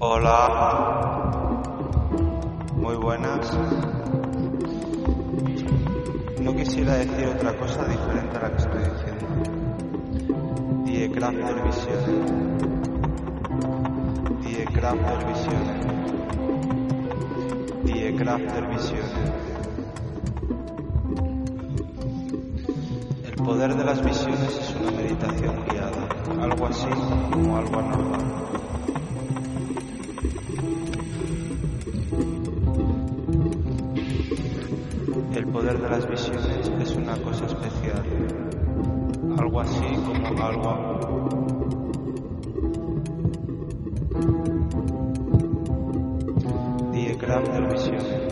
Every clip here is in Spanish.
Hola. Muy buenas. No quisiera decir otra cosa diferente a la que estoy diciendo. Die Crafter Visiones. Die Crafter Visiones. Die Crafter Visiones. El poder de las visiones es una meditación guiada, algo así como algo anormal. Poder de las visiones es una cosa especial, algo así como algo Die Kraft der Visiones.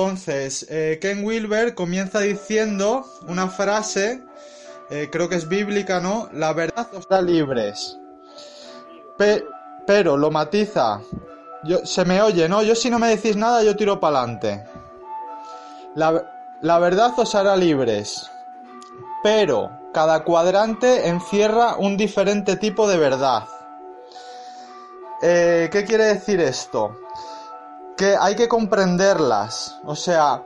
Entonces, eh, Ken Wilber comienza diciendo una frase, eh, creo que es bíblica, ¿no? La verdad os da libres. Pe- pero lo matiza. Yo, se me oye, ¿no? Yo si no me decís nada, yo tiro para adelante. La, la verdad os hará libres. Pero cada cuadrante encierra un diferente tipo de verdad. Eh, ¿Qué quiere decir esto? Que hay que comprenderlas. O sea,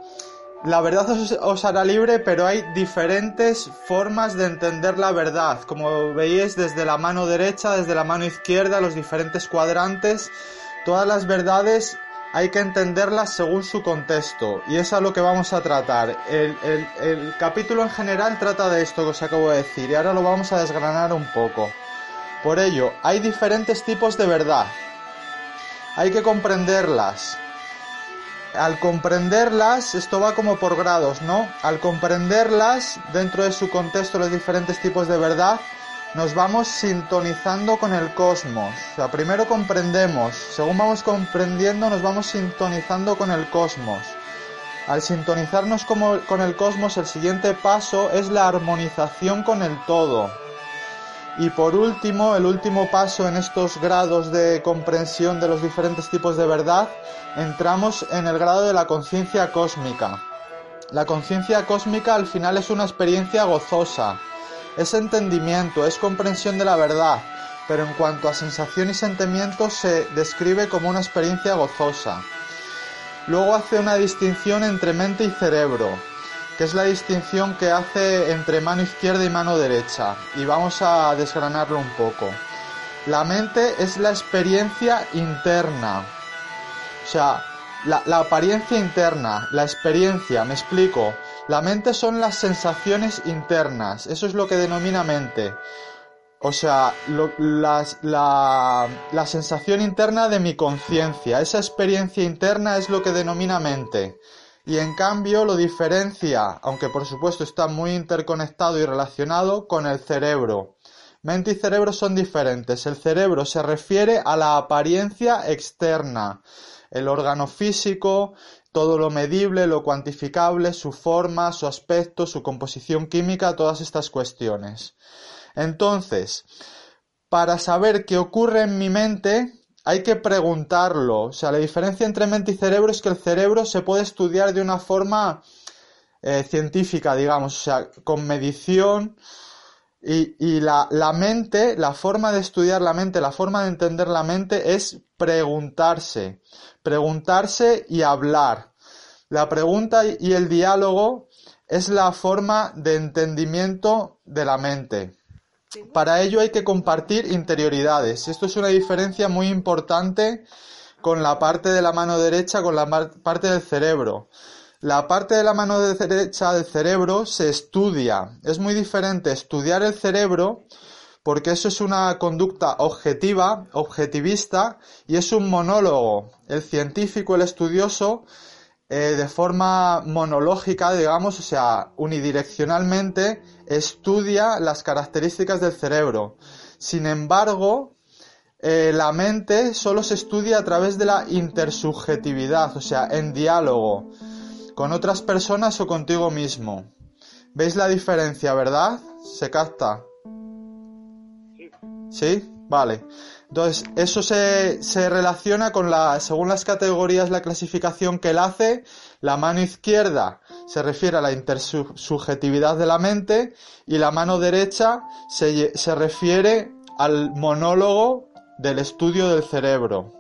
la verdad os, hará libre, pero hay diferentes formas de entender la verdad. Como veis, desde la mano derecha, desde la mano izquierda, los diferentes cuadrantes, todas las verdades hay que entenderlas según su contexto. Y es a lo que vamos a tratar. El, el, el capítulo en general trata de esto que os acabo de decir, y ahora lo vamos a desgranar un poco. Por ello, hay diferentes tipos de verdad hay que comprenderlas. Al comprenderlas, esto va como por grados, ¿no? Al comprenderlas dentro de su contexto, los diferentes tipos de verdad, nos vamos sintonizando con el cosmos. O sea, primero comprendemos, según vamos comprendiendo, nos vamos sintonizando con el cosmos. Al sintonizarnos como, con el cosmos, el siguiente paso es la armonización con el todo. Y por último, el último paso en estos grados de comprensión de los diferentes tipos de verdad, entramos en el grado de la conciencia cósmica. La conciencia cósmica al final es una experiencia gozosa, es entendimiento, es comprensión de la verdad, pero en cuanto a sensación y sentimiento se describe como una experiencia gozosa. Luego hace una distinción entre mente y cerebro, que es la distinción que hace entre mano izquierda y mano derecha, y vamos a desgranarlo un poco. La mente es la experiencia interna, o sea, la, apariencia interna, la experiencia, me explico. La mente son las sensaciones internas, eso es lo que denomina mente. O sea, la sensación interna de mi conciencia, esa experiencia interna es lo que denomina mente y en cambio lo diferencia, aunque por supuesto está muy interconectado y relacionado con el cerebro. Mente y cerebro son diferentes. El cerebro se refiere a la apariencia externa, el órgano físico, todo lo medible, lo cuantificable, su forma, su aspecto, su composición química, todas estas cuestiones. Entonces, para saber qué ocurre en mi mente, hay que preguntarlo. O sea, la diferencia entre mente y cerebro es que el cerebro se puede estudiar de una forma eh, científica, digamos, o sea, con medición. Y, y la, la, mente, la forma de estudiar la mente, la forma de entender la mente es preguntarse. Preguntarse y hablar. La pregunta y el diálogo es la forma de entendimiento de la mente. Para ello hay que compartir interioridades. Esto es una diferencia muy importante con la parte de la mano derecha, con la parte del cerebro. La parte de la mano derecha del cerebro se estudia. Es muy diferente estudiar el cerebro porque eso es una conducta objetiva, objetivista, y es un monólogo. El científico, el estudioso, eh, de forma monológica, digamos, o sea, unidireccionalmente, estudia las características del cerebro. Sin embargo, eh, la mente solo se estudia a través de la intersubjetividad, o sea, en diálogo, con otras personas o contigo mismo. ¿Veis la diferencia, verdad? ¿Se capta? Sí. ¿Sí? Vale. Entonces, eso se, se relaciona con la, según las categorías, la clasificación que él hace, la mano izquierda se refiere a la intersubjetividad de la mente y la mano derecha se, se refiere al monólogo del estudio del cerebro.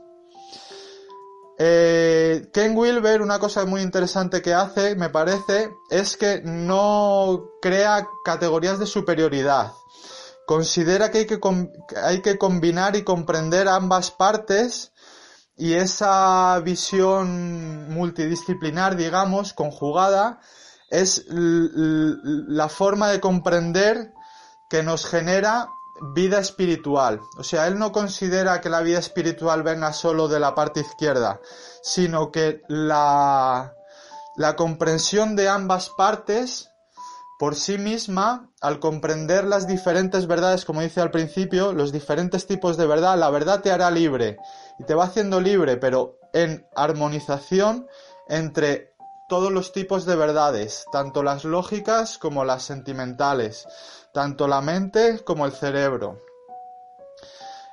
Eh, Ken Wilber, una cosa muy interesante que hace, me parece, es que no crea categorías de superioridad considera que hay que, hay que combinar y comprender ambas partes y esa visión multidisciplinar, digamos, conjugada, es la forma de comprender que nos genera vida espiritual. O sea, él no considera que la vida espiritual venga solo de la parte izquierda, sino que la, la comprensión de ambas partes por sí misma, al comprender las diferentes verdades, como dice al principio, los diferentes tipos de verdad, la verdad te hará libre y te va haciendo libre, pero en armonización entre todos los tipos de verdades, tanto las lógicas como las sentimentales, tanto la mente como el cerebro.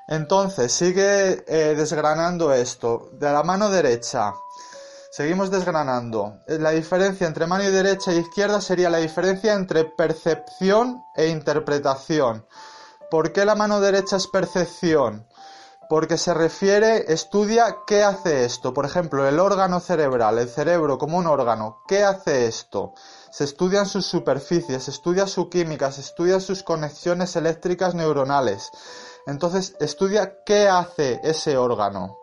Entonces, sigue eh, desgranando esto. De la mano derecha, Seguimos desgranando. La diferencia entre mano derecha e izquierda sería la diferencia entre percepción e interpretación. ¿Por qué la mano derecha es percepción? Porque se refiere, estudia qué hace esto. Por ejemplo, el órgano cerebral, el cerebro como un órgano, ¿qué hace esto? Se estudian sus superficies, se estudia su química, se estudian sus conexiones eléctricas neuronales. Entonces, estudia qué hace ese órgano.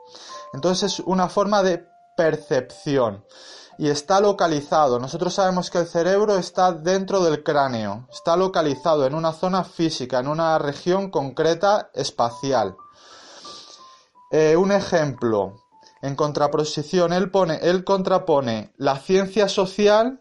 Entonces, es una forma de percepción y está localizado. Nosotros sabemos que el cerebro está dentro del cráneo, está localizado en una zona física, en una región concreta espacial. Eh, un ejemplo, en contraposición, él, pone, él contrapone la ciencia social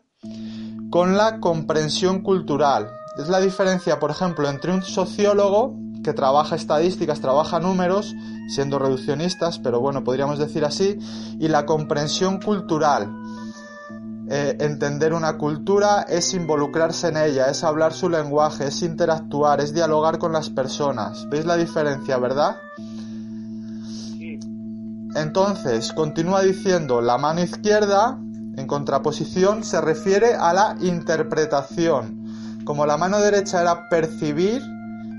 con la comprensión cultural. Es la diferencia, por ejemplo, entre un sociólogo que trabaja estadísticas, trabaja números, siendo reduccionistas, pero bueno, podríamos decir así, y la comprensión cultural. Eh, entender una cultura es involucrarse en ella, es hablar su lenguaje, es interactuar, es dialogar con las personas. ¿Veis la diferencia, verdad? Entonces, continúa diciendo, la mano izquierda, en contraposición, se refiere a la interpretación. Como la mano derecha era percibir,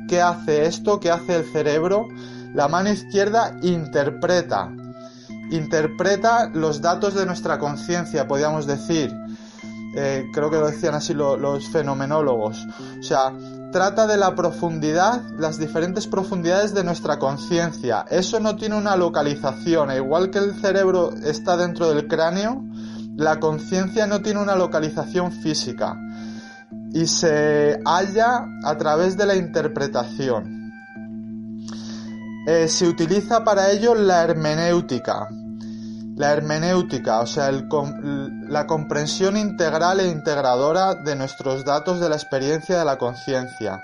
¿qué hace esto? ¿Qué hace el cerebro? La mano izquierda interpreta, interpreta los datos de nuestra conciencia, podríamos decir. Eh, creo que lo decían así los fenomenólogos. O sea, trata de la profundidad, las diferentes profundidades de nuestra conciencia. Eso no tiene una localización. E igual que el cerebro está dentro del cráneo, la conciencia no tiene una localización física. Y se halla a través de la interpretación. Eh, se utiliza para ello la hermenéutica. La hermenéutica, o sea, la comprensión integral e integradora de nuestros datos de la experiencia de la conciencia.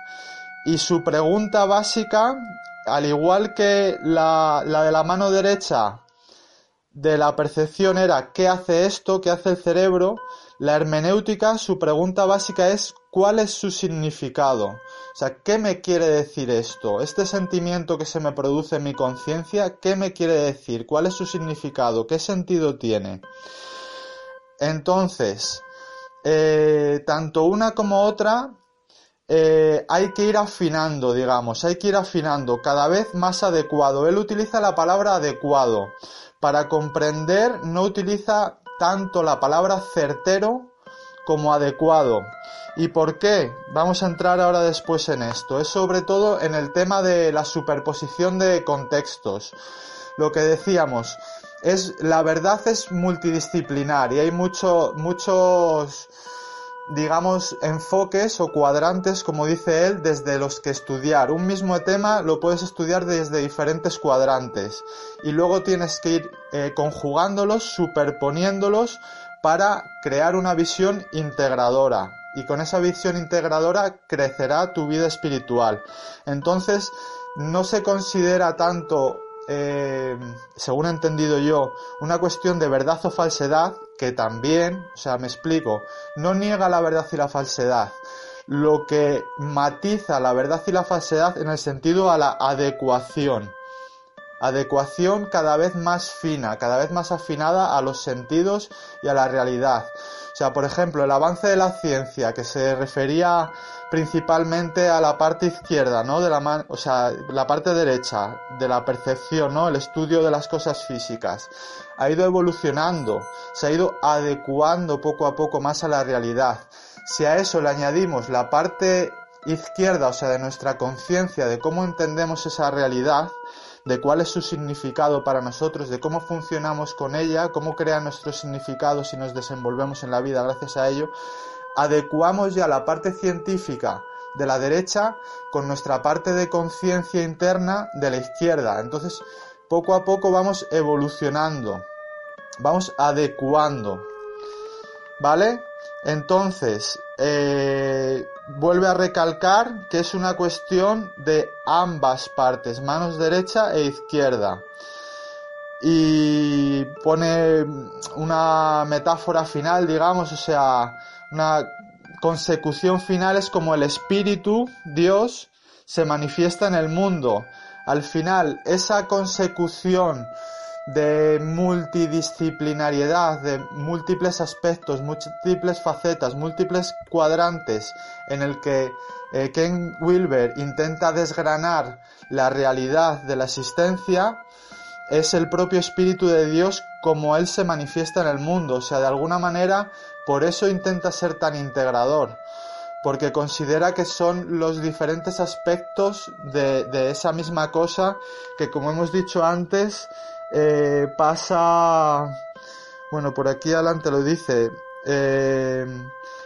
Y su pregunta básica, al igual que la, la de la mano derecha de la percepción era ¿qué hace esto? ¿Qué hace el cerebro? La hermenéutica, su pregunta básica es ¿cuál es su significado? O sea, ¿qué me quiere decir esto? Este sentimiento que se me produce en mi conciencia, ¿qué me quiere decir? ¿Cuál es su significado? ¿Qué sentido tiene? Entonces, eh, tanto una como otra eh, hay que ir afinando, digamos, hay que ir afinando cada vez más adecuado. Él utiliza la palabra adecuado. Para comprender no utiliza tanto la palabra certero como adecuado. ¿Y por qué? Vamos a entrar ahora después en esto. Es sobre todo en el tema de la superposición de contextos. Lo que decíamos, es la verdad es multidisciplinar y hay mucho, muchos digamos, enfoques o cuadrantes, como dice él, desde los que estudiar. Un mismo tema lo puedes estudiar desde diferentes cuadrantes y luego tienes que ir eh, conjugándolos, superponiéndolos para crear una visión integradora. Y con esa visión integradora crecerá tu vida espiritual. Entonces, no se considera tanto eh, según he entendido yo, una cuestión de verdad o falsedad, que también, o sea, me explico, no niega la verdad y la falsedad. Lo que matiza la verdad y la falsedad en el sentido a la adecuación. Adecuación cada vez más fina, cada vez más afinada a los sentidos y a la realidad. Sea, por ejemplo, el avance de la ciencia que se refería principalmente a la parte izquierda, ¿no? De la o sea, la parte derecha de la percepción, ¿no? El estudio de las cosas físicas. Ha ido evolucionando, se ha ido adecuando poco a poco más a la realidad. Si a eso le añadimos la parte izquierda, o sea, de nuestra conciencia, de cómo entendemos esa realidad, de cuál es su significado para nosotros, de cómo funcionamos con ella, cómo crea nuestros significados y nos desenvolvemos en la vida gracias a ello, adecuamos ya la parte científica de la derecha con nuestra parte de conciencia interna de la izquierda. Entonces, poco a poco vamos evolucionando, vamos adecuando. ¿Vale? Entonces, eh, vuelve a recalcar que es una cuestión de ambas partes, manos derecha e izquierda. Y pone una metáfora final, digamos, o sea, una consecución final es como el espíritu, Dios, se manifiesta en el mundo. Al final, esa consecución de multidisciplinariedad, de múltiples aspectos, múltiples facetas, múltiples cuadrantes en el que eh, Ken Wilber intenta desgranar la realidad de la existencia, es el propio Espíritu de Dios como Él se manifiesta en el mundo. O sea, de alguna manera por eso intenta ser tan integrador, porque considera que son los diferentes aspectos de, esa misma cosa que, como hemos dicho antes, eh, pasa, bueno, por aquí adelante lo dice, eh,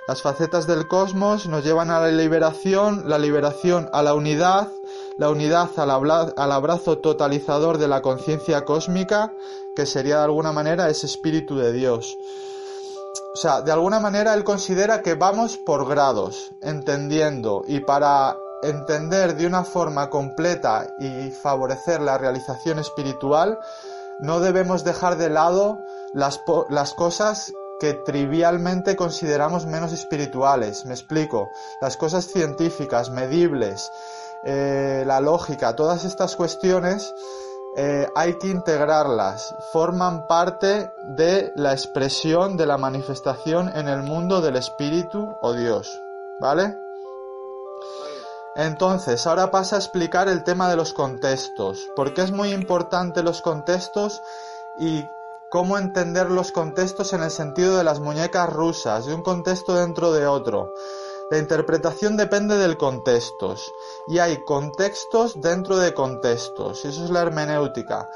las facetas del cosmos nos llevan a la liberación, la liberación a la unidad, la unidad al, al abrazo totalizador de la conciencia cósmica, que sería de alguna manera ese espíritu de Dios. O sea, de alguna manera él considera que vamos por grados, entendiendo, y para entender de una forma completa y favorecer la realización espiritual, no debemos dejar de lado las, cosas que trivialmente consideramos menos espirituales. Me explico. Las cosas científicas, medibles, eh, la lógica, todas estas cuestiones eh, hay que integrarlas, forman parte de la expresión de la manifestación en el mundo del espíritu o Dios, ¿vale? Entonces, ahora pasa a explicar el tema de los contextos, porque es muy importante los contextos y cómo entender los contextos en el sentido de las muñecas rusas, de un contexto dentro de otro. La interpretación depende del contexto y hay contextos dentro de contextos. Eso es la hermenéutica.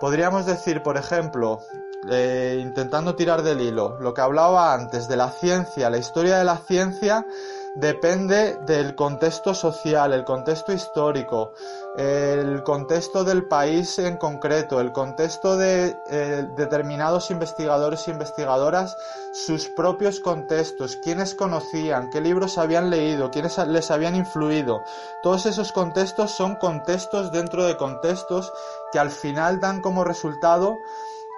Podríamos decir, por ejemplo, eh, intentando tirar del hilo, lo que hablaba antes de la ciencia, la historia de la ciencia depende del contexto social, el contexto histórico, el contexto del país en concreto, el contexto de eh, determinados investigadores e investigadoras, sus propios contextos, quiénes conocían, qué libros habían leído, quiénes les habían influido. Todos esos contextos son contextos dentro de contextos que al final dan como resultado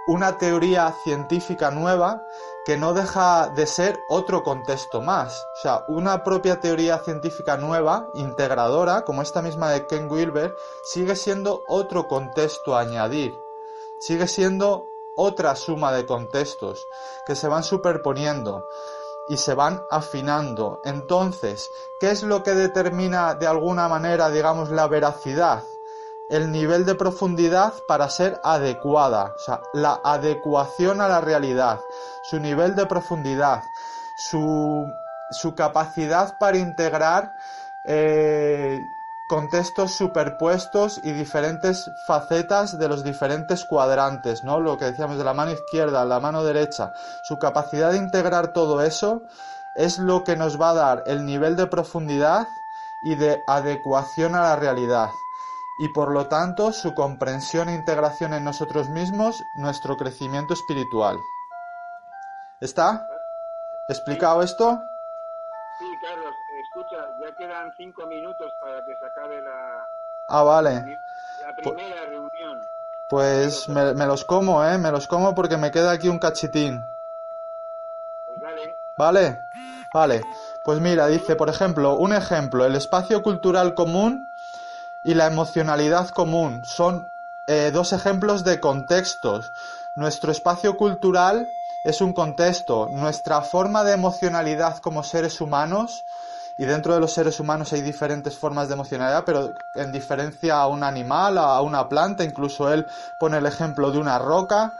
una teoría científica nueva que no deja de ser otro contexto más. O sea, una propia teoría científica nueva, integradora, como esta misma de Ken Wilber, sigue siendo otro contexto a añadir. Sigue siendo otra suma de contextos que se van superponiendo y se van afinando. Entonces, ¿qué es lo que determina de alguna manera, digamos, la veracidad? El nivel de profundidad para ser adecuada, o sea, la adecuación a la realidad, su nivel de profundidad, su, su capacidad para integrar eh, contextos superpuestos y diferentes facetas de los diferentes cuadrantes, ¿no? Lo que decíamos de la mano izquierda, la mano derecha, su capacidad de integrar todo eso es lo que nos va a dar el nivel de profundidad y de adecuación a la realidad y por lo tanto su comprensión e integración en nosotros mismos, nuestro crecimiento espiritual. ¿Está? ¿Explicado esto? Sí, Carlos, escucha, ya quedan cinco minutos para que se acabe la, Ah, vale. la primera reunión. Pues me, me los como, ¿eh? Me los como porque me queda aquí un cachitín. Pues dale, ¿Vale? Vale. Pues mira, dice, por ejemplo, un ejemplo, el espacio cultural común y la emocionalidad común son eh, dos ejemplos de contextos. Nuestro espacio cultural es un contexto. Nuestra forma de emocionalidad como seres humanos, y dentro de los seres humanos hay diferentes formas de emocionalidad, pero en diferencia a un animal, a una planta, incluso él pone el ejemplo de una roca.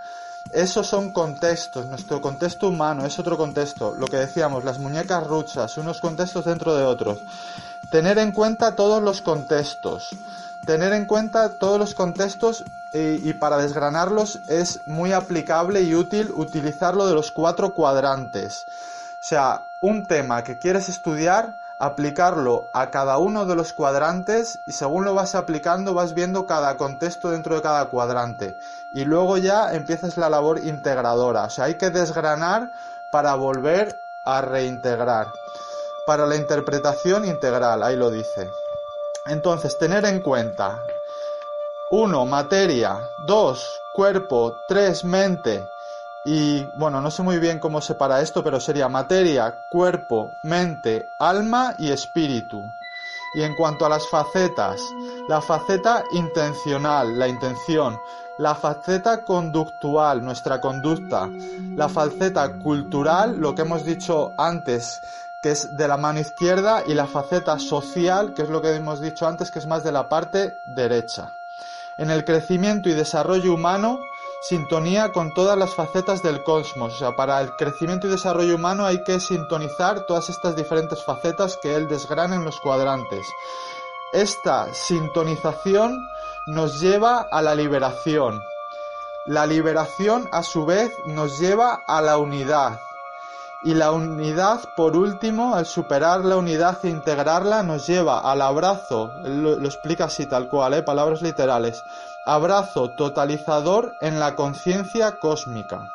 Esos son contextos, nuestro contexto humano es otro contexto, lo que decíamos, las muñecas ruchas, unos contextos dentro de otros. Tener en cuenta todos los contextos, tener en cuenta todos los contextos y, y para desgranarlos es muy aplicable y útil utilizarlo de los cuatro cuadrantes. O sea, un tema que quieres estudiar, aplicarlo a cada uno de los cuadrantes y según lo vas aplicando vas viendo cada contexto dentro de cada cuadrante. Y luego ya empiezas la labor integradora. O sea, hay que desgranar para volver a reintegrar. Para la interpretación integral, ahí lo dice. Entonces, tener en cuenta 1. Materia. 2. Cuerpo. 3. Mente. Y bueno, no sé muy bien cómo separa esto, pero sería materia, cuerpo, mente, alma y espíritu. Y en cuanto a las facetas, la faceta intencional, la intención, la faceta conductual, nuestra conducta, la faceta cultural, lo que hemos dicho antes, que es de la mano izquierda, y la faceta social, que es lo que hemos dicho antes, que es más de la parte derecha. En el crecimiento y desarrollo humano, sintonía con todas las facetas del cosmos. O sea, para el crecimiento y desarrollo humano hay que sintonizar todas estas diferentes facetas que él desgrana en los cuadrantes. Esta sintonización nos lleva a la liberación. La liberación, a su vez, nos lleva a la unidad. Y la unidad, por último, al superar la unidad e integrarla, nos lleva al abrazo, lo, explica así tal cual, ¿eh? palabras literales, abrazo totalizador en la conciencia cósmica.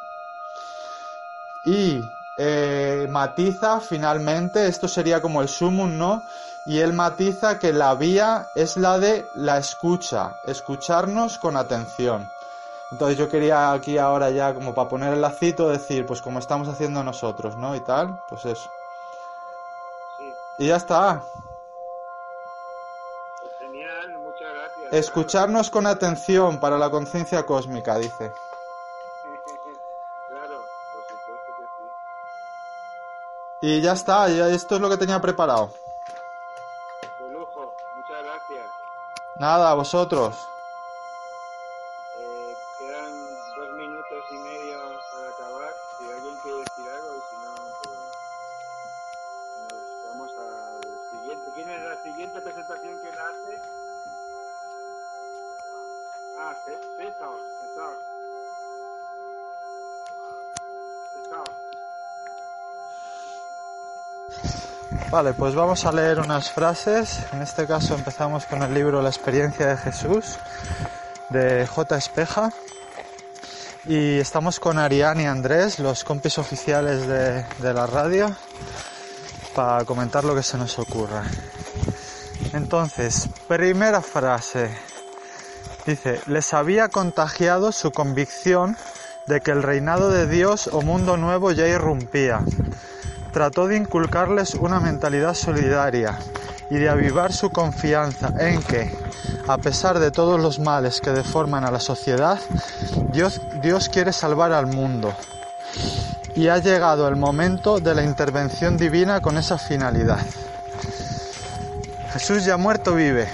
Y eh, matiza finalmente, esto sería como el sumum, ¿no? Y él matiza que la vía es la de la escucha, escucharnos con atención. Entonces yo quería aquí ahora ya como para poner el lacito decir, pues como estamos haciendo nosotros, ¿no? Y tal, pues eso. Sí, Y ya está. pues genial, muchas gracias. Escucharnos con atención para la conciencia cósmica, dice. Claro, por supuesto que sí. Y ya está, ya esto es lo que tenía preparado. De lujo, muchas gracias. Nada, a vosotros. Vale, pues vamos a leer unas frases. En este caso empezamos con el libro La experiencia de Jesús de J. Espeja. Y estamos con Arián y Andrés, los compis oficiales de, de la radio, para comentar lo que se nos ocurra. Entonces, primera frase. Dice, les había contagiado su convicción de que el reinado de Dios o mundo nuevo ya irrumpía trató de inculcarles una mentalidad solidaria y de avivar su confianza en que, a pesar de todos los males que deforman a la sociedad, Dios, Dios quiere salvar al mundo. Y ha llegado el momento de la intervención divina con esa finalidad. Jesús ya muerto vive.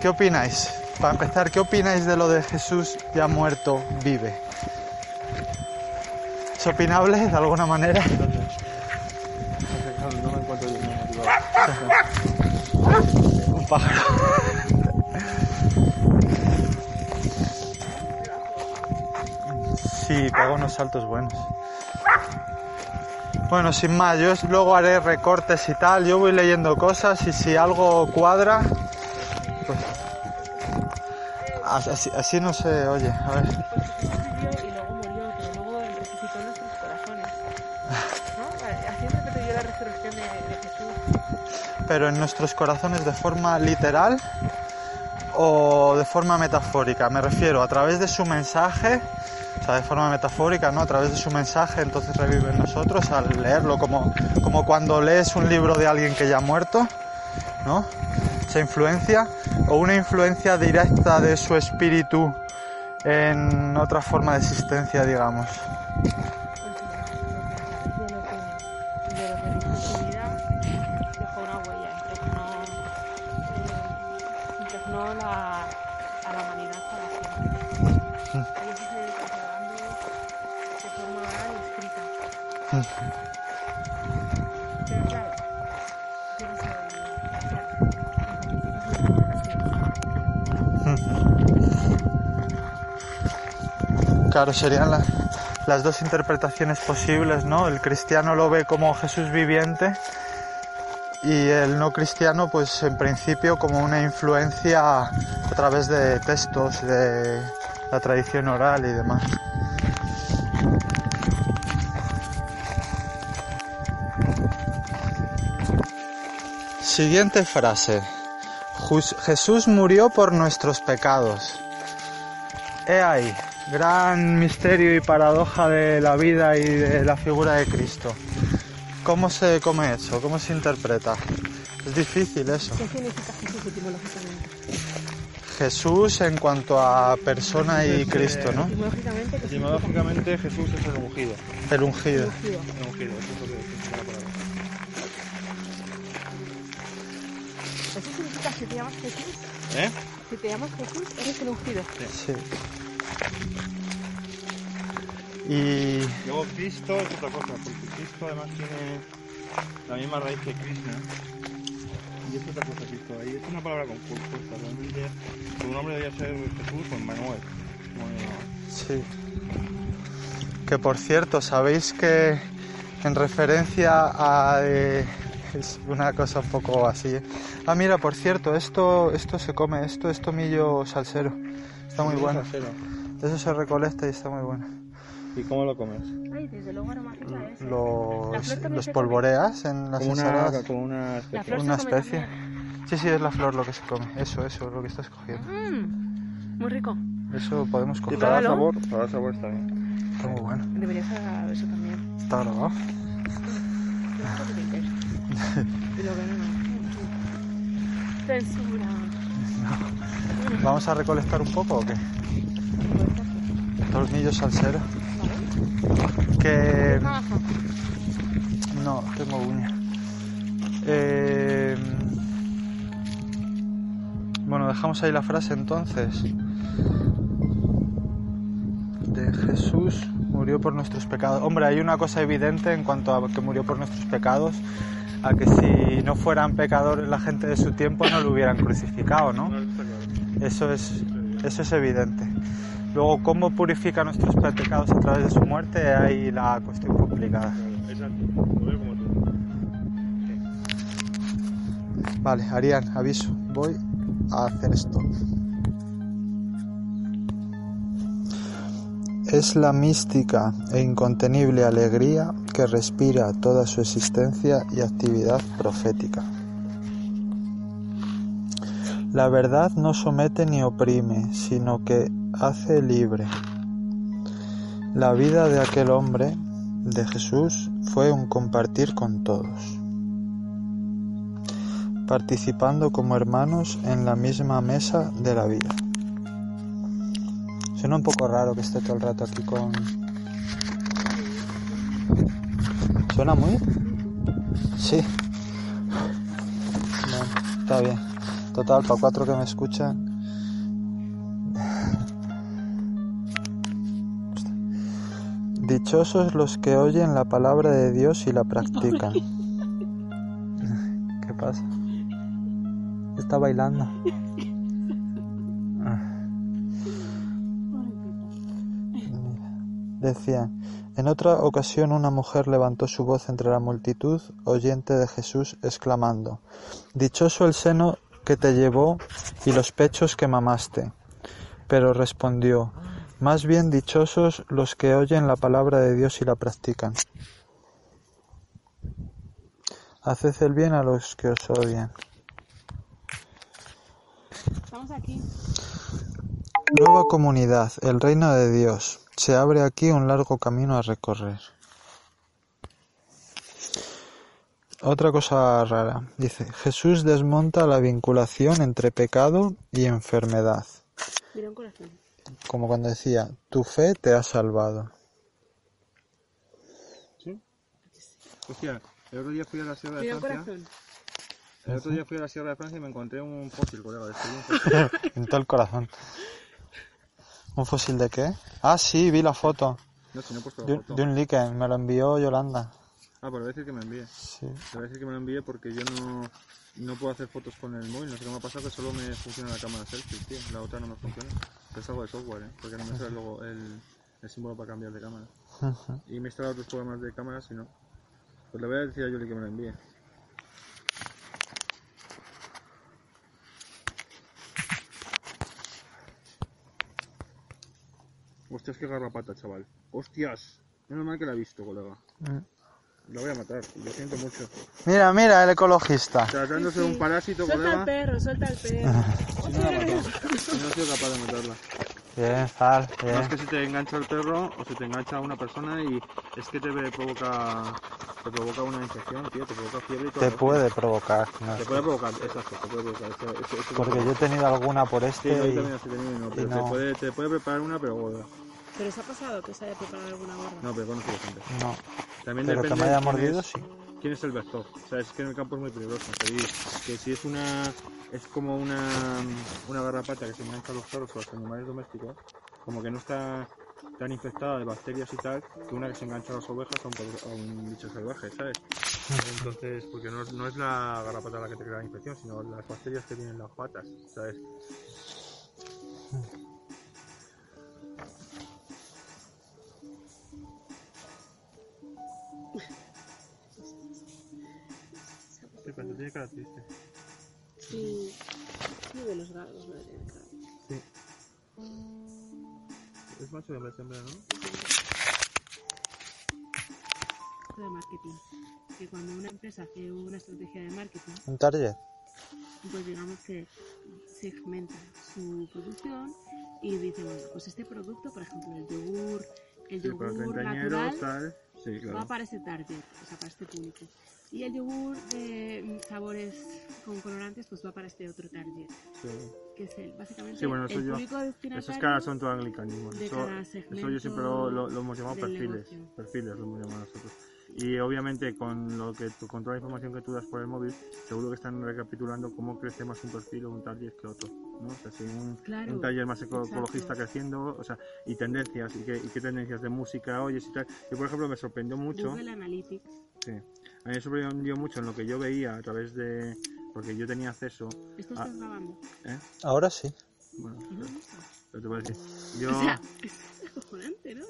¿Qué opináis? Para empezar, ¿qué opináis de lo de Jesús ya muerto vive? ¿Es opinable de alguna manera? Pájaro. Sí, pega unos saltos buenos. Bueno, sin más, yo luego haré recortes y tal. Yo voy leyendo cosas y si algo cuadra, pues así, así no se oye. A ver. Pero en nuestros corazones de forma literal o de forma metafórica. Me refiero a través de su mensaje, o sea, de forma metafórica, ¿no? A través de su mensaje, entonces revive en nosotros al leerlo, como, como cuando lees un libro de alguien que ya ha muerto, ¿no? Esa influencia, o una influencia directa de su espíritu en otra forma de existencia, digamos. Claro, serían la- las dos interpretaciones posibles, ¿no? El cristiano lo ve como Jesús viviente y el no cristiano, pues en principio como una influencia a través de textos, de la tradición oral y demás. Siguiente frase. Jesús murió por nuestros pecados. He ahí, gran misterio y paradoja de la vida y de la figura de Cristo. ¿Cómo se come eso? ¿Cómo se interpreta? Es difícil eso. ¿Qué significa Jesús etimológicamente? Jesús en cuanto a persona y Cristo, ¿no? Etimológicamente, Jesús es el ungido. El ungido. Ungido. El ungido, eso es lo que si te llamas Jesús, ¿Eh? si te llamas Jesús, eres el ungido. Sí. Y Luego Cristo es otra cosa, porque Cristo además tiene la misma raíz que Krishna. Y es otra cosa Cristo. Ahí es una palabra compuesta. Realmente su nombre debería ser Jesús o Manuel. Sí. Que por cierto, ¿sabéis que en referencia a... eh, es una cosa un poco así. ¿eh? Ah, mira, por cierto, esto, esto se come, esto es tomillo salsero. Está muy bueno. Salsero. Eso se recolecta y está muy bueno. ¿Y cómo lo comes? Ay, desde luego aromática es. ¿eh? La Los, los polvoreas en las Como una, ensaladas. como una La especie. flor Una especie. Sí, sí, es la flor lo que se come. Eso, eso, lo que estás cogiendo. Mm, muy rico. Eso podemos Y coger. para dar sabor, para dar sabor está bien. Está muy bueno. Deberías hacer eso también. Está grabado. Y lo ven, no. Censura. ¿Vamos a recolectar un poco o qué? Tornillo salsero. Que... Ajá. No, tengo uña. Eh, Bueno, dejamos ahí la frase entonces. De Jesús murió por nuestros pecados. Hombre, hay una cosa evidente en cuanto a que murió por nuestros pecados, a que si no fueran pecadores la gente de su tiempo no lo hubieran crucificado, ¿no? Eso es, eso es evidente. Luego, ¿cómo purifica nuestros pecados a través de su muerte? Ahí la cuestión complicada. Vale, Arián, aviso. Voy a hacer esto. Es la mística e incontenible alegría que respira toda su existencia y actividad profética. La verdad no somete ni oprime, sino que hace libre. La vida de aquel hombre, de Jesús, fue un compartir con todos participando como hermanos en la misma mesa de la vida. Suena un poco raro que esté todo el rato aquí con... ¿Suena muy? Sí. Bueno, está bien. Total, para cuatro que me escuchan. Dichosos los que oyen la palabra de Dios y la practican. ¿Qué pasa? Está bailando. Decían, en otra ocasión una mujer levantó su voz entre la multitud oyente de Jesús, exclamando, Dichoso el seno que te llevó y los pechos que mamaste. Pero respondió, Más bien dichosos los que oyen la palabra de Dios y la practican. Haced el bien a los que os odian. Estamos aquí. Nueva comunidad, el reino de Dios. Se abre aquí un largo camino a recorrer. Otra cosa rara. Dice, Jesús desmonta la vinculación entre pecado y enfermedad. Mira un corazón. Como cuando decía, tu fe te ha salvado. ¿Sí? Hostia, el otro día fui a la Sierra de Mira Francia. corazón. El otro día fui a la Sierra de Francia y me encontré un fósil, colega. fósil. En todo el corazón. ¿Un fósil de qué? Ah, sí, vi la foto. No, si no he puesto De, la un- foto. de un líquen, me lo envió Yolanda. Ah, pero voy a decir que me envíe. Sí. Te voy a decir que me lo envíe porque yo no, no puedo hacer fotos con el móvil. No sé qué me ha pasado, que solo me funciona la cámara selfie, tío. La otra no me funciona. Pero es algo de software, ¿eh? Porque no me sale luego el, el símbolo para cambiar de cámara. Y me he instalado otros programas de cámaras y no. Pues le voy a decir a Yoli que me lo envíe. Hostias, qué garrapata, chaval. Hostias. Menos mal que la he visto, colega. Mm. La voy a matar, lo siento mucho. Mira, mira, el ecologista. Tratándose de un parásito, Suelta al colega. perro, suelta al perro. Si no la he matado. Si no he sido capaz de matarla. Bien, Fal, No es bien. que se te engancha el perro o se te engancha una persona y es que te provoca te provoca una infección, tío, te provoca fiebre y todo. Te puede provocar. no Te puede provocar, exacto, te puede provocar. Eso, eso- eso- Porque yo he tenido alguna por Sí, este yo y... también así he tenido uno, pero y te, no. puede, te puede preparar una, pero gorda. Pero os ha pasado que os haya preparado alguna gorra. No, pero conozco gente. No, También pero que depende me haya mordido, es- sí. quién es el vector. O sea, es que en el campo es muy peligroso. Que, que si es una es como una, una garrapata que se engancha a los perros o a los animales domésticos, como que no está tan infectada de bacterias y tal, que una que se engancha a las ovejas a un, a un bicho salvaje, ¿sabes? Entonces, porque no es, no es la garrapata la que te crea la infección, sino las bacterias que tienen las patas, ¿sabes? Sí, pero tiene cara triste. Sí. Sí, de los gatos, ¿no? Tiene cara. Sí. Es macho de hembra, ¿no? Esto de marketing. Que cuando una empresa hace una estrategia de marketing, Un target. pues digamos que segmenta su producción y dice, bueno, pues este producto, por ejemplo, el yogur, el Sí, yogur natural, tal. Sí, va claro. para ese target, o sea, para este público. Y el yogur de sabores con colorantes, pues va para este otro target, Sí. que es el, básicamente Sí, bueno, eso el yo- público destinatario. Esos caras son todo anglicanismo. Eso, eso yo siempre lo, lo- lo hemos llamado perfiles. negocio. Perfiles lo hemos llamado nosotros. Y obviamente con lo que con toda la información que tú das por el móvil, seguro que están recapitulando cómo crece más un perfil o un target que otro. ¿no? O sea, si un, Claro, un taller más eco- exacto. ecologista creciendo, o sea, y tendencias, y qué, y qué tendencias de música oyes y tal. Yo, por ejemplo, me sorprendió mucho. Google Analytics. Sí. A mí me sorprendió mucho en lo que yo veía a través de. Porque yo tenía acceso. Esto estás grabando. ¿eh? Ahora sí. ¿Y Bueno, pero, pero te voy a decir. Yo, O sea, es acojonante, ¿no?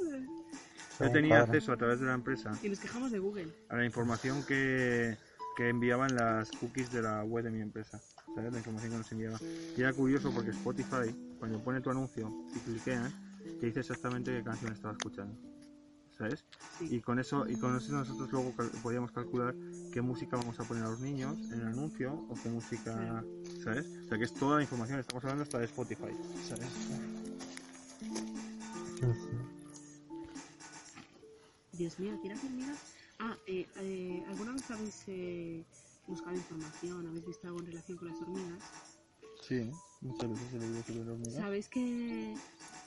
Yo tenía acceso a través de la empresa Y nos quejamos de Google. a la información que, que enviaban las cookies de la web de mi empresa. ¿Sabes? La información que nos enviaba. Y era curioso porque Spotify, cuando pone tu anuncio y cliqueas, te dice exactamente qué canción estaba escuchando. ¿Sabes? Sí. Y con eso, y con eso nosotros luego cal- podíamos calcular qué música vamos a poner a los niños en el anuncio o qué música, ¿sabes? O sea que es toda la información, estamos hablando hasta de Spotify, ¿sabes? Dios mío, ¿quieres hacer miras? Ah, eh, eh, ¿alguna vez habéis eh, buscado información? ¿Habéis visto algo en relación con las hormigas? Sí, muchas veces he leído sobre hormigas. ¿Sabéis que,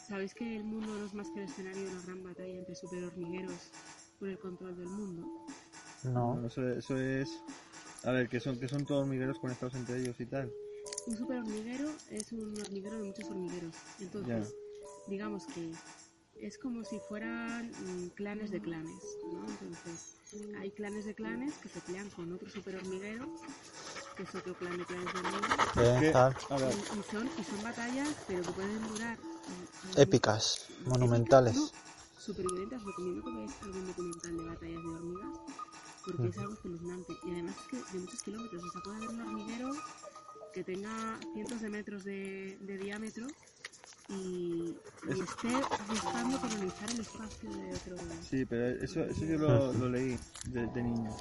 ¿Sabéis que el mundo no es más que el escenario de una gran batalla entre super hormigueros por el control del mundo? No. Eso, eso es... A ver, que son, que son todos hormigueros conectados entre ellos y tal. Un super hormiguero es un hormiguero de muchos hormigueros. Entonces, digamos que es como si fueran mm, clanes de clanes, ¿no? Entonces, hay clanes de clanes que se pelean con otro super hormiguero, que es otro clan de clanes de hormigueros, ver, y, y son, y son batallas, pero que pueden durar... mm, mm, Épicas, monumentales. No, evidente, os recomiendo que veáis algún documental de batallas de hormigas, porque es algo espeluznante. Y además es que de muchos kilómetros, o sea, puede haber un hormiguero que tenga cientos de metros de, de diámetro y, y esté buscando colonizar el espacio de otro... Sí, pero eso, eso yo lo, lo leí de, niño.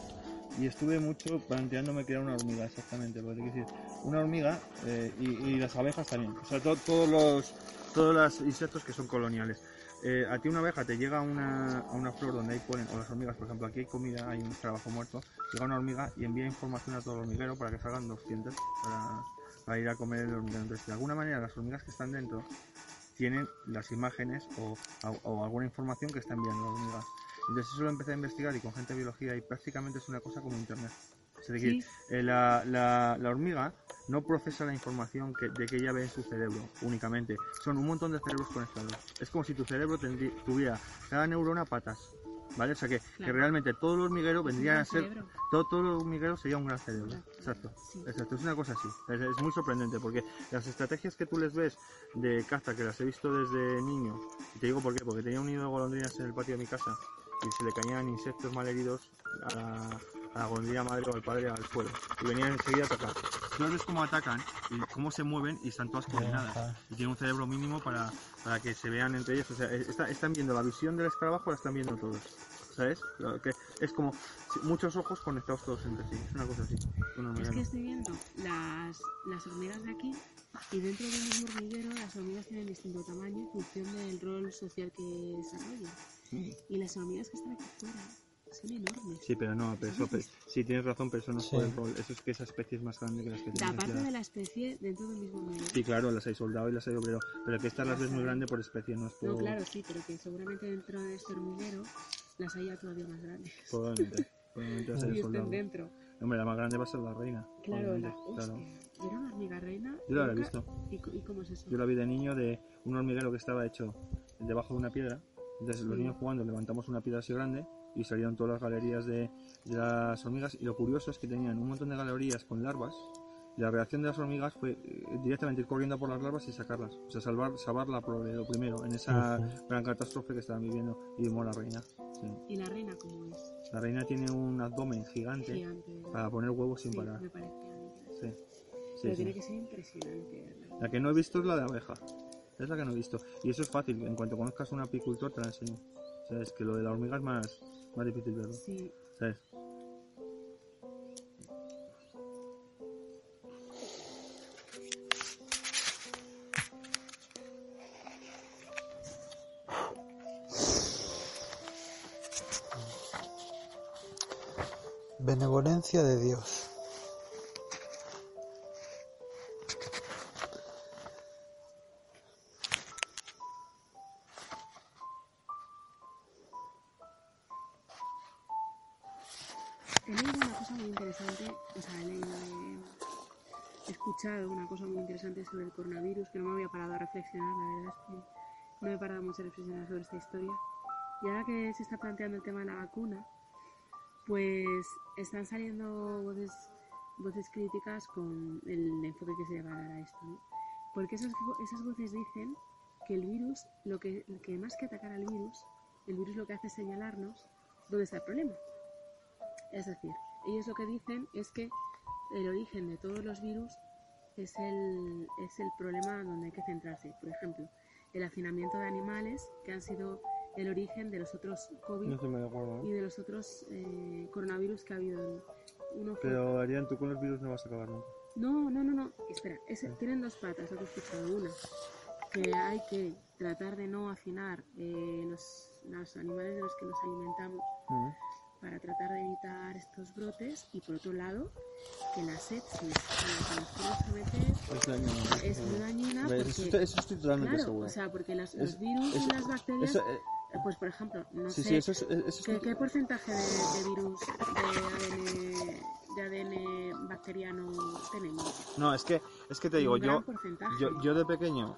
Y estuve mucho planteándome crear una hormiga, exactamente. Porque decir, una hormiga eh, y, las abejas también. O sea, to- todos los todos los insectos que son coloniales. Eh, a ti una abeja te llega a una, a una flor donde hay polen, o las hormigas, por ejemplo, aquí hay comida, hay un trabajo muerto, llega una hormiga y envía información a todo el hormiguero para que salgan 200 para, para ir a comer el hormiguero. Entonces, de alguna manera, las hormigas que están dentro tienen las imágenes o, alguna información que está enviando las hormigas. Entonces eso lo empecé a investigar y con gente de biología y prácticamente es una cosa como internet. Es decir, Sí. eh, la, la- la hormiga no procesa la información que, de que ella ve en su cerebro únicamente. Son un montón de cerebros conectados. Es como si tu cerebro tuviera cada neurona patas. ¿Vale? O sea que, que Claro. realmente todo el hormiguero vendría a ser cerebro. todo, todo el hormiguero sería un gran cerebro. Gran Exacto. Sí. Exacto. Es una cosa así. Es, es muy sorprendente porque las estrategias que tú les ves de caza, que las he visto desde niño, y te digo por qué, porque tenía un nido de golondrinas en el patio de mi casa y se le caían insectos malheridos a la, a la golondrina madre o al padre al suelo. Y venían enseguida a atacar. Tú ves cómo atacan y cómo se mueven y están todas coordinadas. Y tienen un cerebro mínimo para, para que se vean entre ellos. O sea, está- están viendo la visión del escarabajo, la están viendo todos. ¿Sabes? Que es como muchos ojos conectados todos entre sí. Es una cosa así. Una Es que estoy viendo las, las hormigas de aquí y dentro del mismo hormiguero las hormigas tienen distinto tamaño en función del rol social que desarrollan. Mm. Y las hormigas que están aquí fuera son enormes. Sí, pero no, pero eso, sí tienes razón, pero eso no es Sí. por el rol. Eso es que esa especie es más grande que las que La parte de la especie dentro del mismo hormiguero. Sí, claro, las hay soldado y las hay obrero, pero que estas las ves muy grande por especie, no es por... No, claro, sí, pero que seguramente dentro de este hormiguero las haya todavía más grandes. Probablemente. Probablemente las Y hay estén soldado. dentro. Hombre, la más grande va a ser la reina. Claro, la claro. ¿Y era una hormiga reina? Yo la Nunca- visto. ¿Y, y cómo es eso? Yo la vi de niño de un hormiguero que estaba hecho debajo de una piedra. Entonces los Sí. niños jugando levantamos una piedra así grande y salieron todas las galerías de, de las hormigas. Y lo curioso es que tenían un montón de galerías con larvas. La reacción de las hormigas fue eh, directamente ir corriendo por las larvas y sacarlas. O sea, salvar, salvarla por lo primero en esa gran catástrofe que estaban viviendo. Y vimos la reina. sí. ¿Y la reina cómo es? La reina tiene un abdomen gigante Gigante. para poner huevos sin Sí, parar. me parece a mí. Sí. Sí, Pero sí. tiene que ser impresionante. ¿verdad? La que no he visto es la de abeja. Es la que no he visto. Y eso es fácil. En cuanto conozcas a un apicultor te la enseño. ¿Sabes? Que lo de la hormiga es más, más difícil verlo. Sí, ¿Sabes? Benevolencia de Dios. he leído una cosa muy interesante, o sea, he leído, he- escuchado una cosa muy interesante sobre el coronavirus que no me había parado a reflexionar, la verdad es que no he parado mucho a reflexionar sobre esta historia. Y ahora que se está planteando el tema de la vacuna, pues están saliendo voces, voces críticas con el enfoque que se le va a dar a esto, ¿no? Porque esas, esas voces dicen que el virus, lo que, que más que atacar al virus, el virus lo que hace es señalarnos dónde está el problema. Es decir, ellos lo que dicen es que el origen de todos los virus es el, es el problema donde hay que centrarse. Por ejemplo, el hacinamiento de animales, que han sido el origen de los otros COVID No de acuerdo. y ¿no? de los otros eh, coronavirus que ha habido. Uno fue- Pero Arián, tú con los virus no vas a acabar nunca. No, no, no, no. Espera, ese- tienen dos patas, lo que he escuchado. Una, que hay que tratar de no hacinar eh, los, los animales de los que nos alimentamos Ujú. para tratar de evitar estos brotes y por otro lado que la sepsis a la que nos podemos someter Es es muy dañina Eso porque eso estoy totalmente claro, seguro. o sea porque las- Es- los virus eso- y las bacterias Eso, eh, eh, pues por ejemplo no sí, sé sí, eso es... Eso ¿qué, es qué porcentaje de, de virus de ADN, de ADN bacteriano tenemos No, es que, es que te digo, yo, yo, yo de pequeño,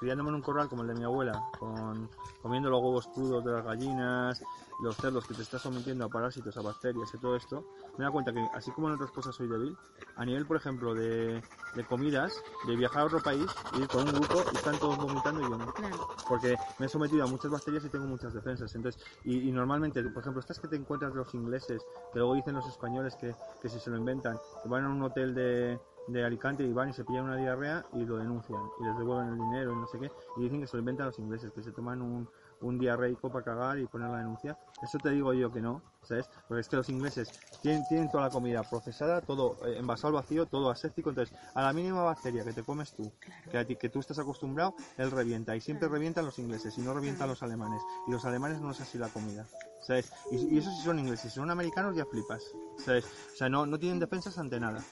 criándome en un corral como el de mi abuela, con, comiendo los huevos crudos de las gallinas, los cerdos que te estás sometiendo a parásitos, a bacterias y todo esto, me da cuenta que así como en otras cosas soy débil, a nivel, por ejemplo, de, de comidas, de viajar a otro país, ir con un grupo y están todos vomitando y yo no. claro porque me he sometido a muchas bacterias y tengo muchas defensas. Entonces, y, y normalmente, por ejemplo, estas que te encuentras de los ingleses, que luego dicen los españoles que, que si se lo inventan, que van a un hotel de, de Alicante y van y se pillan una diarrea y lo denuncian y les devuelven el dinero y no sé qué y dicen que se lo inventan los ingleses que se toman un, un diarreico para cagar y poner la denuncia eso te digo yo que no ¿sabes? porque es que los ingleses tienen, tienen toda la comida procesada todo eh, envasado al vacío todo aséptico entonces a la mínima bacteria que te comes tú que, a ti, que tú estás acostumbrado él revienta y siempre revientan los ingleses y no revientan los alemanes y los alemanes no es así la comida ¿sabes? Y, y eso sí son ingleses si son americanos ya flipas ¿sabes? o sea no, no tienen defensas ante nada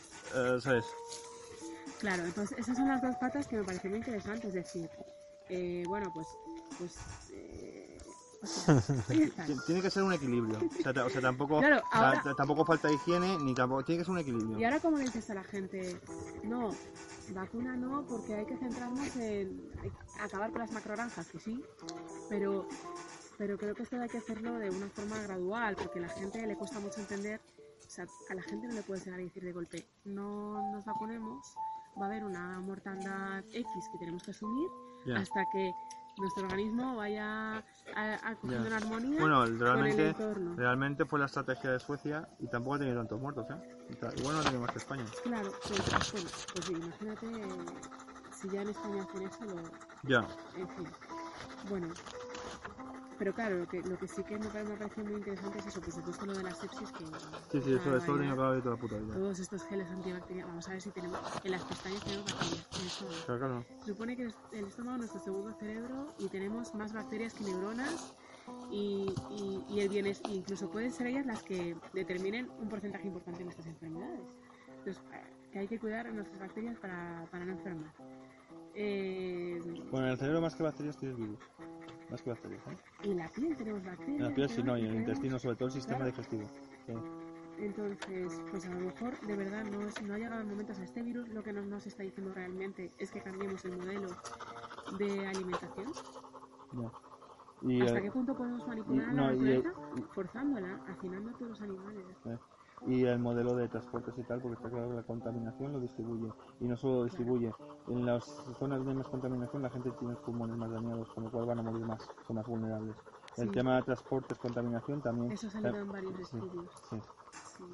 ¿sabes? Claro, entonces esas son las dos patas que me parecen muy interesantes. Es decir, eh, bueno, pues. pues eh, o sea, Tiene que ser un equilibrio. O sea, ta- o sea, tampoco, Claro, ahora- tampoco falta higiene, ni tampoco. Tiene que ser un equilibrio. Y ahora, como le dices a la gente, no, vacuna no, porque hay que centrarnos en acabar con las macrogranjas, que sí, pero, pero creo que esto hay que hacerlo de una forma gradual, porque a la gente le cuesta mucho entender, sea, a la gente no le puedes llegar a decir de golpe, no nos vacunemos, va a haber una mortandad X que tenemos que asumir Ya. hasta que nuestro organismo vaya a, a cogiendo Ya. una armonía Bueno, con el realmente, entorno. realmente fue la estrategia de Suecia y tampoco ha tenido tantos muertos, ¿eh? Igual no ha tenido más que España. Claro, pues, bueno, pues imagínate si ya en España hacen eso, lo, Ya. en fin. Bueno, pero claro, lo que, lo que sí que me parece, me parece muy interesante es eso, por supuesto, lo de la sepsis, que Sí, sí, eso, Ah, eso que hablar de toda la puta vida. todos estos geles antibacteriales, vamos a ver si tenemos, en las pestañas tenemos bacterias. Claro, claro. Se supone que el estómago es nuestro segundo cerebro y tenemos más bacterias que neuronas y, y, y el bienes, e incluso pueden ser ellas las que determinen un porcentaje importante de nuestras enfermedades. Entonces, que hay que cuidar nuestras bacterias para, para no enfermar. Eh, Bueno, en el cerebro más que bacterias tienes virus. Más que bacterias, ¿eh? y en la piel tenemos bacterias. En la piel sí, no, y en el tenemos- intestino, sobre todo el sistema Claro. digestivo. Sí. Entonces, pues a lo mejor de verdad no, es- no ha llegado el momento, o sea, este virus lo que nos, nos está diciendo realmente es que cambiemos el modelo de alimentación. Y, ¿Hasta eh, qué punto podemos manipular y- no, la y- naturaleza? Forzándola, hacinando a todos los animales. Y el modelo de transportes y tal, porque está claro que la contaminación lo distribuye. Y no solo lo distribuye, en las zonas de más contaminación la gente tiene los pulmones más dañados, con lo cual van a morir más, son más vulnerables. El Sí. tema de transportes, contaminación también. Eso ha salido eh, en varios estudios. sí. sí.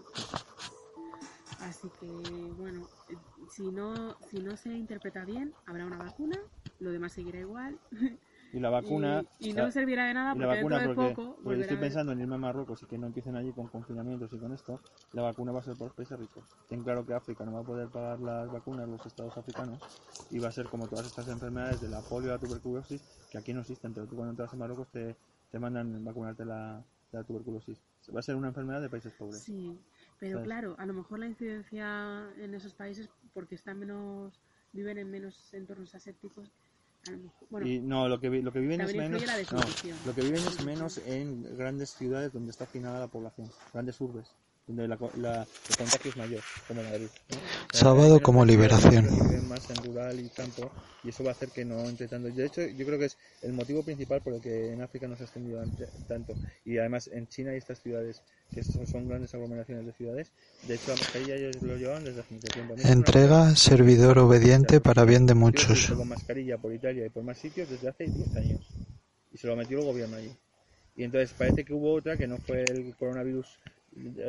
Así que, bueno, eh, si no, si no se interpreta bien, habrá una vacuna, lo demás seguirá igual. Y la vacuna. Y, y no servirá de nada y la porque vacuna, dentro porque, de poco porque estoy pensando en irme a Marruecos y que no empiecen allí con confinamientos y con esto, la vacuna va a ser por los países ricos. Ten claro que África no va a poder pagar las vacunas, los estados africanos, y va a ser como todas estas enfermedades de la polio, la tuberculosis, que aquí no existen, pero tú cuando entras a Marruecos te, te mandan vacunarte la, la tuberculosis. Va a ser una enfermedad de países pobres. Sí, pero ¿Sabes? claro, a lo mejor la incidencia en esos países, porque están menos, viven en menos entornos asépticos, a lo mejor, bueno, y no, lo que, lo que viven es menos. no, lo que viven es menos en grandes ciudades donde está afinada la población, grandes urbes, donde la, la, el contagio es mayor, como Madrid. ¿no? Sábado como liberación. más en rural y campo, y eso va a hacer que no entre tanto. De hecho, yo creo que es el motivo principal por el que en África no se ha extendido tanto. Y además en China hay estas ciudades que son, grandes aglomeraciones de ciudades. De hecho, la mascarilla ellos lo llevan desde hace mucho tiempo. A mí es una Entrega, servidor obediente para bien de muchos. con mascarilla por Italia y por más sitios desde hace 10 años. Y se lo metió el gobierno allí. Y entonces parece que hubo otra que no fue el coronavirus,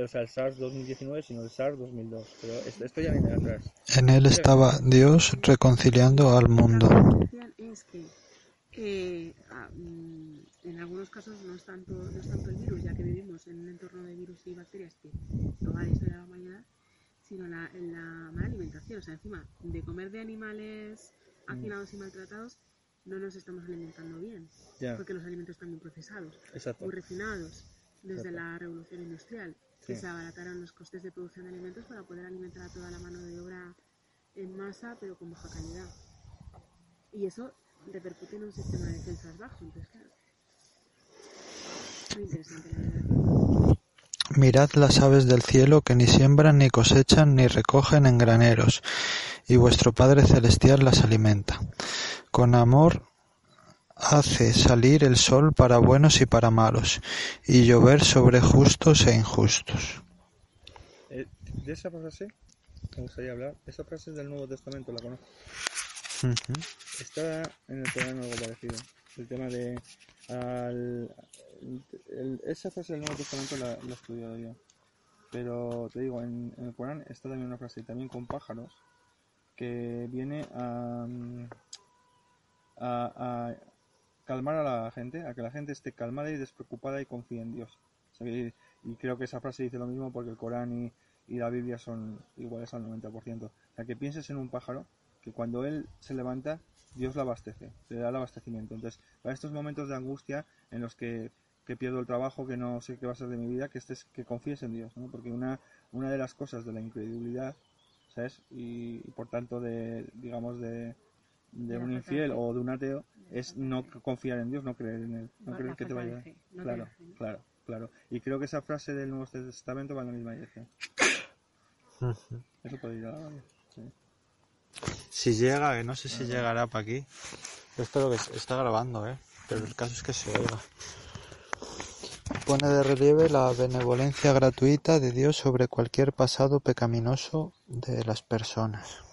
o sea, el SARS 2019, sino el SARS 2002. Pero esto, esto ya viene atrás. En él estaba Dios reconciliando al mundo. Lo es que eh, en algunos casos no es, tanto, no es tanto el virus, ya que vivimos en un entorno de virus y bacterias que toda la historia de la humanidad, sino la, la mala alimentación. O sea, encima de comer de animales hacinados y maltratados, no nos estamos alimentando bien, Ya, porque los alimentos están muy procesados, exacto. muy refinados, desde la revolución industrial, que Sí. se abarataron los costes de producción de alimentos para poder alimentar a toda la mano de obra en masa, pero con baja calidad. Y eso repercute en un sistema de defensas bajo, entonces claro. Muy interesante, la verdad. Mirad las aves del cielo que ni siembran, ni cosechan, ni recogen en graneros, y vuestro Padre Celestial las alimenta. Con amor hace salir el sol para buenos y para malos, y llover sobre justos e injustos. Eh, de esa frase me gustaría hablar. Esa frase es del Nuevo Testamento, la conozco. Está en el Corán algo parecido. El tema de... al- el- esa frase del Nuevo Testamento la, la he estudiado yo. Pero te digo, en, en el Corán está también una frase, también con pájaros, que viene a, mm, a, a calmar a la gente, a que la gente esté calmada y despreocupada y confíe en Dios. O sea que- y creo que esa frase dice lo mismo porque el Corán y, y la Biblia son iguales al 90%. O sea, que pienses en un pájaro, que cuando él se levanta, Dios lo abastece, le da el abastecimiento. Entonces, para estos momentos de angustia en los que, que pierdo el trabajo, que no sé qué va a ser de mi vida, que estés, que confíes en Dios, ¿no? Porque una, una de las cosas de la incredulidad, ¿sabes? Y, y por tanto de, digamos, de, de un infiel o de un ateo, es no confiar en Dios, no creer en él, no creer que te va a falta de ayudar. fe, no claro, tener fe, ¿no? claro, claro. Y creo que esa frase del Nuevo Testamento va en la misma dirección. Eso puede ir a la sí. Si llega, que no sé si llegará para aquí. Yo espero que está grabando, ¿eh? Pero el caso es que se oiga. Pone de relieve la benevolencia gratuita de Dios sobre cualquier pasado pecaminoso de las personas.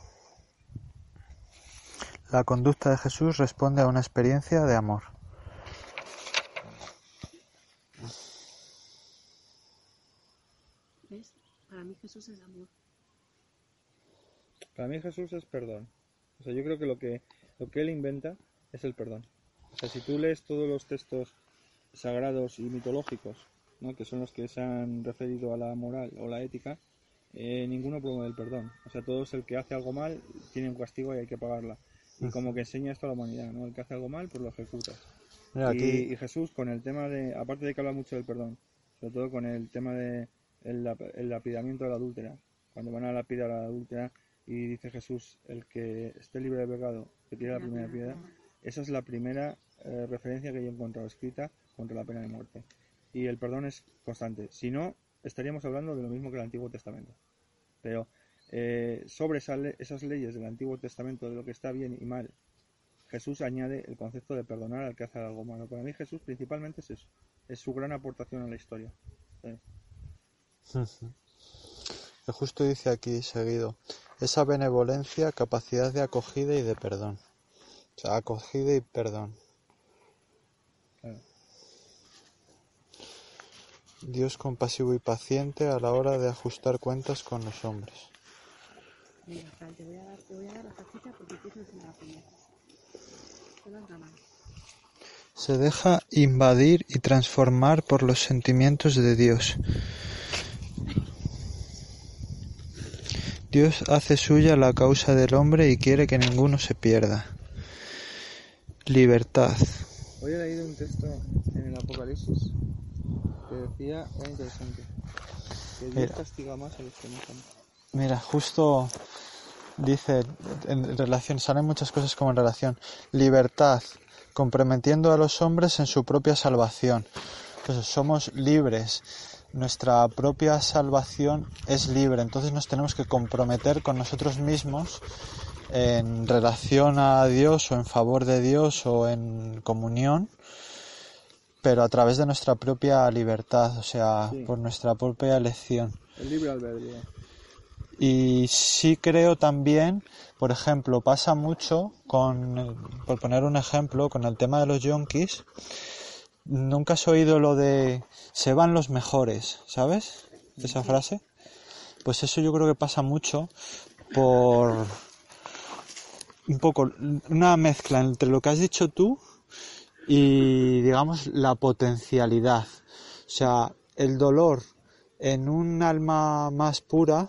La conducta de Jesús responde a una experiencia de amor. ¿Ves? Para mí Jesús es amor. Para mí Jesús es perdón. O sea, yo creo que lo que lo que él inventa es el perdón. O sea, si tú lees todos los textos sagrados y mitológicos, ¿no? que son los que se han referido a la moral o la ética, eh, ninguno promueve el perdón. O sea, todo es el que hace algo mal tiene un castigo y hay que pagarla. Y como que enseña esto a la humanidad, ¿no? El que hace algo mal, pues lo ejecuta. Mira, Y, aquí y Jesús con el tema de, aparte de que habla mucho del perdón, sobre todo con el tema de el, el lapidamiento de la adúltera, cuando van a lapidar a la adúltera y dice Jesús, el que esté libre de pecado, que tire la primera piedra, esa es la primera eh, referencia que yo he encontrado escrita contra la pena de muerte. Y el perdón es constante, si no, estaríamos hablando de lo mismo que el Antiguo Testamento. Pero eh, sobre esa le- esas leyes del Antiguo Testamento, de lo que está bien y mal, Jesús añade el concepto de perdonar al que hace algo malo. Para mí Jesús principalmente es eso, es su gran aportación a la historia. que justo dice aquí seguido, esa benevolencia, capacidad de acogida y de perdón. O sea, acogida y perdón. Claro. Dios compasivo y paciente a la hora de ajustar cuentas con los hombres. Fran, te voy a dar, te voy a dar la tacita porque tienes en la piña. Te das la mano. Se deja invadir y transformar por los sentimientos de Dios. Dios hace suya la causa del hombre y quiere que ninguno se pierda. Libertad. Hoy he leído un texto en el Apocalipsis que decía, era interesante, que Dios Mira. castiga más a los que no. Mira, justo dice en relación, salen muchas cosas como en relación. Libertad, comprometiendo a los hombres en su propia salvación. Entonces somos libres. Nuestra propia salvación es libre, entonces nos tenemos que comprometer con nosotros mismos en relación a Dios o en favor de Dios o en comunión, pero a través de nuestra propia libertad, o sea, Sí. por nuestra propia elección. El libre albedrío. Y sí creo también, por ejemplo, pasa mucho con, por poner un ejemplo, con el tema de los yonkis. Nunca has oído lo de se van los mejores, ¿sabes? Esa frase. Pues eso yo creo que pasa mucho por un poco una mezcla entre lo que has dicho tú y digamos la potencialidad. O sea, el dolor en un alma más pura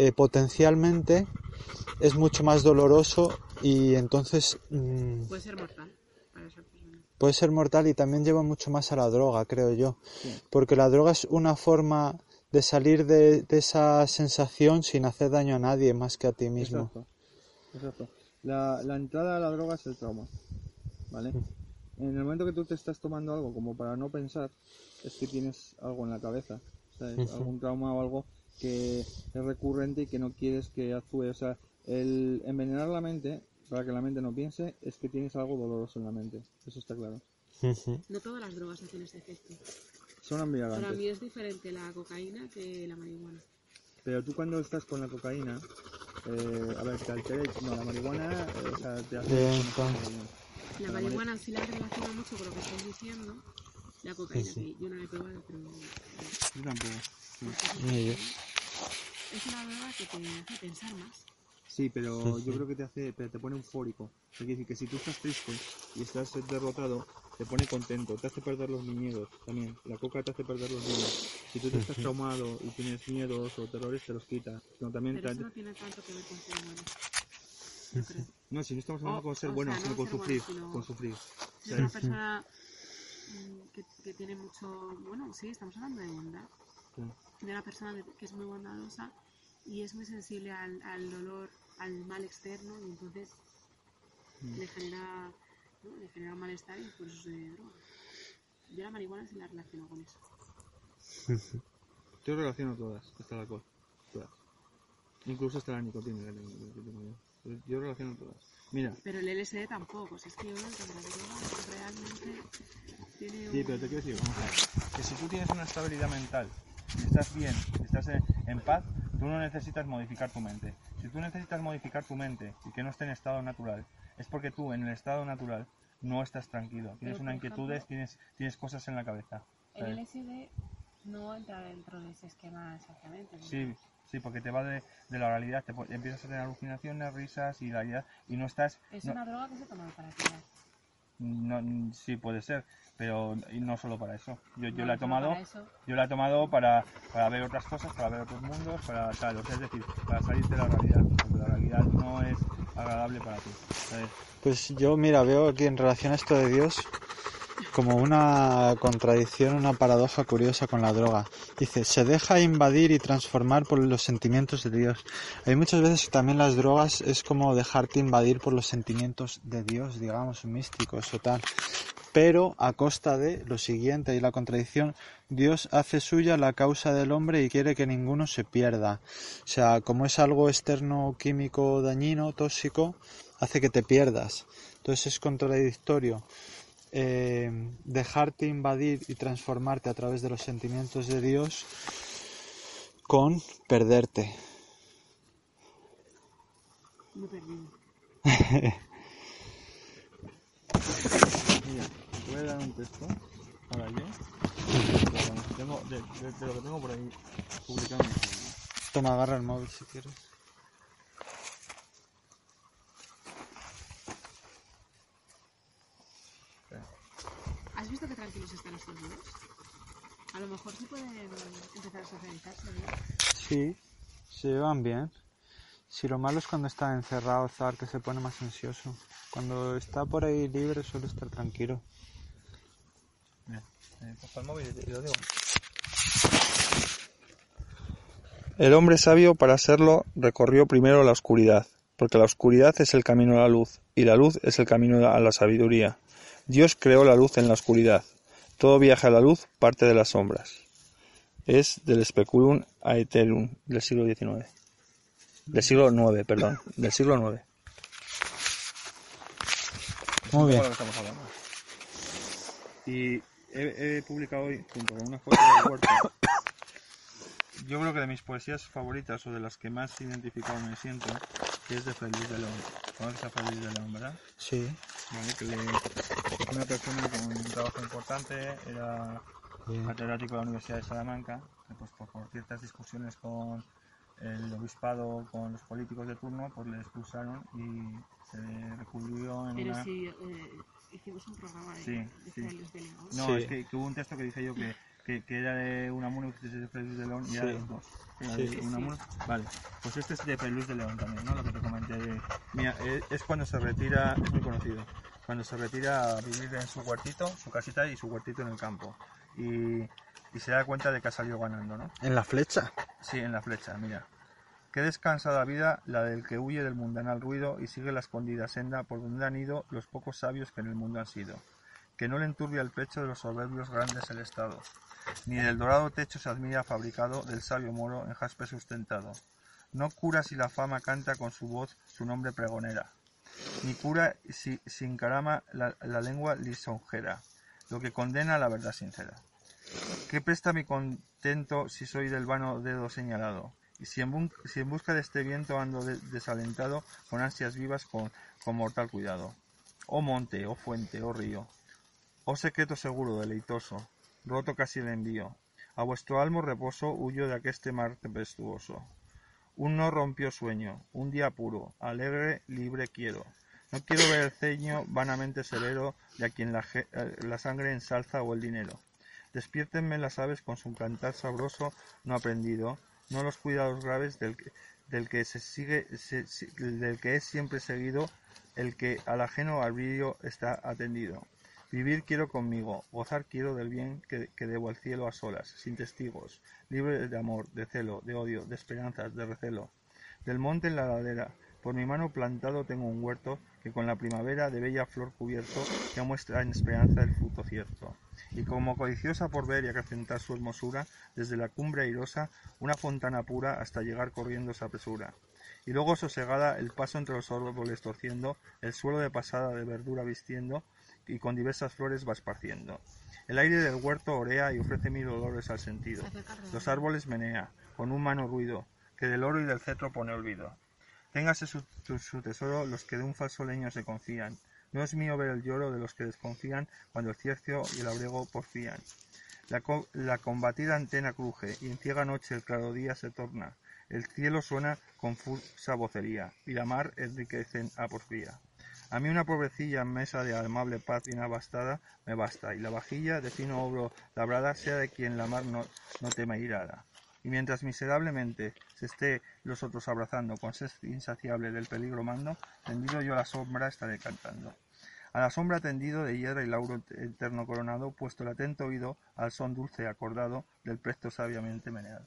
eh, potencialmente es mucho más doloroso y entonces mm, Puede ser mortal para esa persona. puede ser mortal y también lleva mucho más a la droga, creo yo. Porque la droga es una forma de salir de, de esa sensación sin hacer daño a nadie más que a ti mismo. Exacto. Exacto. La, la entrada a la droga es el trauma. ¿Vale? En el momento que tú te estás tomando algo como para no pensar, es que tienes algo en la cabeza. ¿sabes? Algún trauma o algo que es recurrente y que no quieres que actúe. O sea, el envenenar la mente para que la mente no piense es que tienes algo doloroso en la mente. Eso está claro. No todas las drogas hacen ese efecto. Son Para embriagantes. mí es diferente la cocaína que la marihuana. Pero tú cuando estás con la cocaína, eh, a ver, te altera, no, la marihuana, eh, o sea, te hace... Bien, entonces. La marihuana sí la relaciona mucho con lo que estáis diciendo. La cocaína, Sí, sí. que yo no la he probado, pero Yo tampoco. sí. Es una droga que te hace pensar más. Sí, pero yo creo que te hace, pero te pone eufórico. Es decir, que si tú estás triste y estás derrotado, te pone contento, te hace perder los miedos también. La coca te hace perder los miedos. Si tú te estás traumado y tienes miedos o terrores, te los quita. No, también Pero te- eso no tiene tanto que ver con ser bueno. Creo. no, si no estamos hablando O- con ser bueno, sea, sino no con sufrir, bueno, sino- con sufrir. Si es una persona mm, que, que tiene mucho. Bueno, sí, estamos hablando de bondad. Sí. De una persona que, que es muy bondadosa y es muy sensible al, al dolor, al mal externo y entonces Mm. le genera. ¿no? Le genera un malestar y por eso se droga. Yo la marihuana sí la relaciono con eso. Yo relaciono todas, hasta el alcohol. Todas. Incluso hasta la nicotina que tengo, yo. Yo relaciono todas. Mira, Pero el LSD tampoco, si es que yo creo que la droga realmente tiene Sí, un- pero te quiero decir, vamos a ver, que si tú tienes una estabilidad mental, estás bien, estás en, en paz, tú no necesitas modificar tu mente. Si tú necesitas modificar tu mente y que no esté en estado natural, es porque tú en el estado natural no estás tranquilo, tienes una inquietudes, ejemplo- tienes, tienes cosas en la cabeza. El ¿sabes? LSD no entra dentro de ese esquema exactamente. ¿no? Sí, sí, porque te va de, de la realidad, te, empiezas a tener alucinaciones, risas y la realidad, y no estás... Es no- una droga que se toma para tirar. No- sí, puede ser, pero y no solo para eso. Yo, yo No, la he tomado... Yo la he tomado para, para ver otras cosas, para ver otros mundos, para tal, o sea, es decir, para salir de la realidad, porque la realidad no es agradable para ti. ¿sabes? Pues yo, mira, veo aquí en relación a esto de Dios como una contradicción, una paradoja curiosa con la droga. Dice, se deja invadir y transformar por los sentimientos de Dios. Hay muchas veces que también las drogas es como dejarte invadir por los sentimientos de Dios, digamos, místicos o tal. Pero a costa de lo siguiente y la contradicción, Dios hace suya la causa del hombre y quiere que ninguno se pierda. O sea, como es algo externo, químico, dañino, tóxico, hace que te pierdas. Entonces es contradictorio eh, dejarte invadir y transformarte a través de los sentimientos de Dios con perderte. Me perdido. Mira, te voy a dar un texto, ahora yo, de, lo que tengo- de- de- de lo que tengo por ahí publicado. Toma, agarra el móvil si quieres. ¿Has visto qué tranquilos están estos dos? A lo mejor pueden empezar a socializarse. Sí, se llevan bien. Si lo malo es cuando está encerrado, Zar, que se pone más ansioso. Cuando está por ahí libre suele estar tranquilo. Eh, cojo el móvil y te- y lo digo. El hombre sabio para serlo recorrió primero la oscuridad, porque la oscuridad es el camino a la luz, y la luz es el camino a la sabiduría. Dios creó la luz en la oscuridad. Todo viaje a la luz parte de las sombras. Es del Speculum Aetherum del siglo XIX. Del siglo IX, perdón. Del siglo IX. Muy bien. Y he, he publicado hoy, junto con una foto del huerto, yo creo que de mis poesías favoritas o de las que más identificado me siento, que es de Feliz de León. ¿Conoces a Feliz de León, verdad? Sí. Vale, que le, una persona con un trabajo importante, era Bien. catedrático de la Universidad de Salamanca, que pues por, por ciertas discusiones con el obispado, con los políticos de turno, pues le expulsaron y se recurrió en Pero una... si eh, hicimos un programa de, Sí, de sí. Félix. No, Sí. es que, que hubo un texto que dije yo que, que, que era de Unamuno y de Feliz de León y era Sí. de los dos. Vale, pues este es de Pelús de León también, ¿no? Lo que te comenté. Mira, eh, es cuando se retira, es muy conocido, cuando se retira a vivir en su huertito, su casita y su huertito en el campo. Y, y se da cuenta de que ha salido ganando, ¿no? ¿En la flecha? Sí, en la flecha, mira. Qué descansada vida la del que huye del mundanal ruido y sigue la escondida senda por donde han ido los pocos sabios que en el mundo han sido. Que no le enturbia el pecho de los soberbios grandes el Estado, ni del dorado techo se admira fabricado del sabio moro en jaspe sustentado. No cura si la fama canta con su voz su nombre pregonera, ni cura si sin carama la, la lengua lisonjera, lo que condena la verdad sincera. ¿Qué presta mi contento si soy del vano dedo señalado? Y si en, busca de este viento ando de- desalentado, con ansias vivas, con, con mortal cuidado. oh monte, oh fuente, oh río, oh secreto seguro, deleitoso, roto casi el envío. A vuestro almo reposo huyo de aqueste mar tempestuoso. Un no rompió sueño, un día puro, alegre, libre quiero. No quiero ver el ceño vanamente severo de a quien eh, la sangre ensalza o el dinero. Despiértenme las aves con su cantar sabroso no aprendido, no los cuidados graves del, que- se sigue, se- del que es siempre seguido, el que al ajeno arbitrio está atendido. Vivir quiero conmigo, gozar quiero del bien que, que debo al cielo a solas, sin testigos, libre de amor, de celo, de odio, de esperanzas, de recelo. Del monte en la ladera, por mi mano plantado tengo un huerto que con la primavera de bella flor cubierto ya muestra en esperanza el fruto cierto. Y como codiciosa por ver y acrecentar su hermosura, desde la cumbre airosa, una fontana pura hasta llegar corriendo se apresura. Y luego sosegada el paso entre los árboles torciendo, el suelo de pasada de verdura vistiendo, y con diversas flores va esparciendo. El aire del huerto orea y ofrece mil olores al sentido. Los árboles menea, con un mano ruido, que del oro y del cetro pone olvido. Téngase su, tesoro los que de un falso leño se confían. No es mío ver el lloro de los que desconfían cuando el ciercio y el abrigo porfían. La, co- la combatida antena cruje y en ciega noche el claro día se torna. El cielo suena confusa vocería y la mar enriquece a porfía. A mí una pobrecilla mesa de amable paz bien abastada me basta, y la vajilla de fino obro labrada sea de quien la mar no, no teme irada. Y mientras miserablemente se esté los otros abrazando con sed insaciable del peligro mando, tendido yo a la sombra estaré cantando. A la sombra tendido de hiedra y lauro eterno coronado, puesto el atento oído al son dulce acordado del presto sabiamente meneado.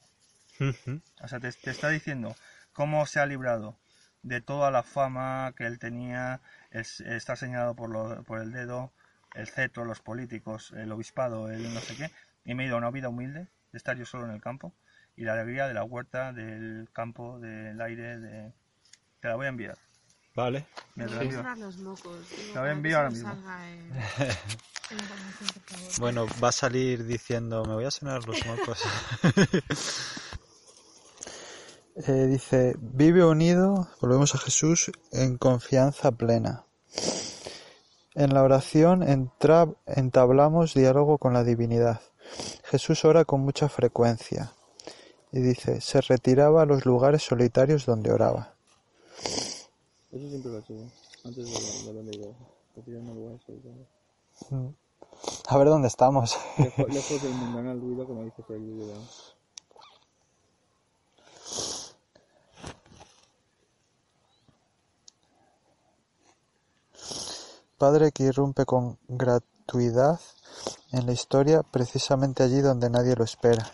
O sea, te, te está diciendo cómo se ha librado de toda la fama que él tenía, es- está señalado por, lo- por el dedo, el cetro, los políticos, el obispado, el no sé qué, y me he ido a una vida humilde, de estar yo solo en el campo, y la alegría de la huerta, del campo, del aire, de... Te la voy a enviar. Vale. Te envío. sonar los mocos. digo, La voy a enviar ahora me mismo. Bueno, va a salir diciendo, me voy a sonar los mocos. Eh, dice, vive unido, volvemos a Jesús, en confianza plena. En la oración entra- entablamos diálogo con la divinidad. Jesús ora con mucha frecuencia. Y dice, se retiraba a los lugares solitarios donde oraba. Eso siempre lo hecho, antes de, de la lugares solitarios. A ver dónde estamos. Lejos, lejos del ruido, como dice Luis de León. Padre que irrumpe con gratuidad en la historia precisamente allí donde nadie lo espera,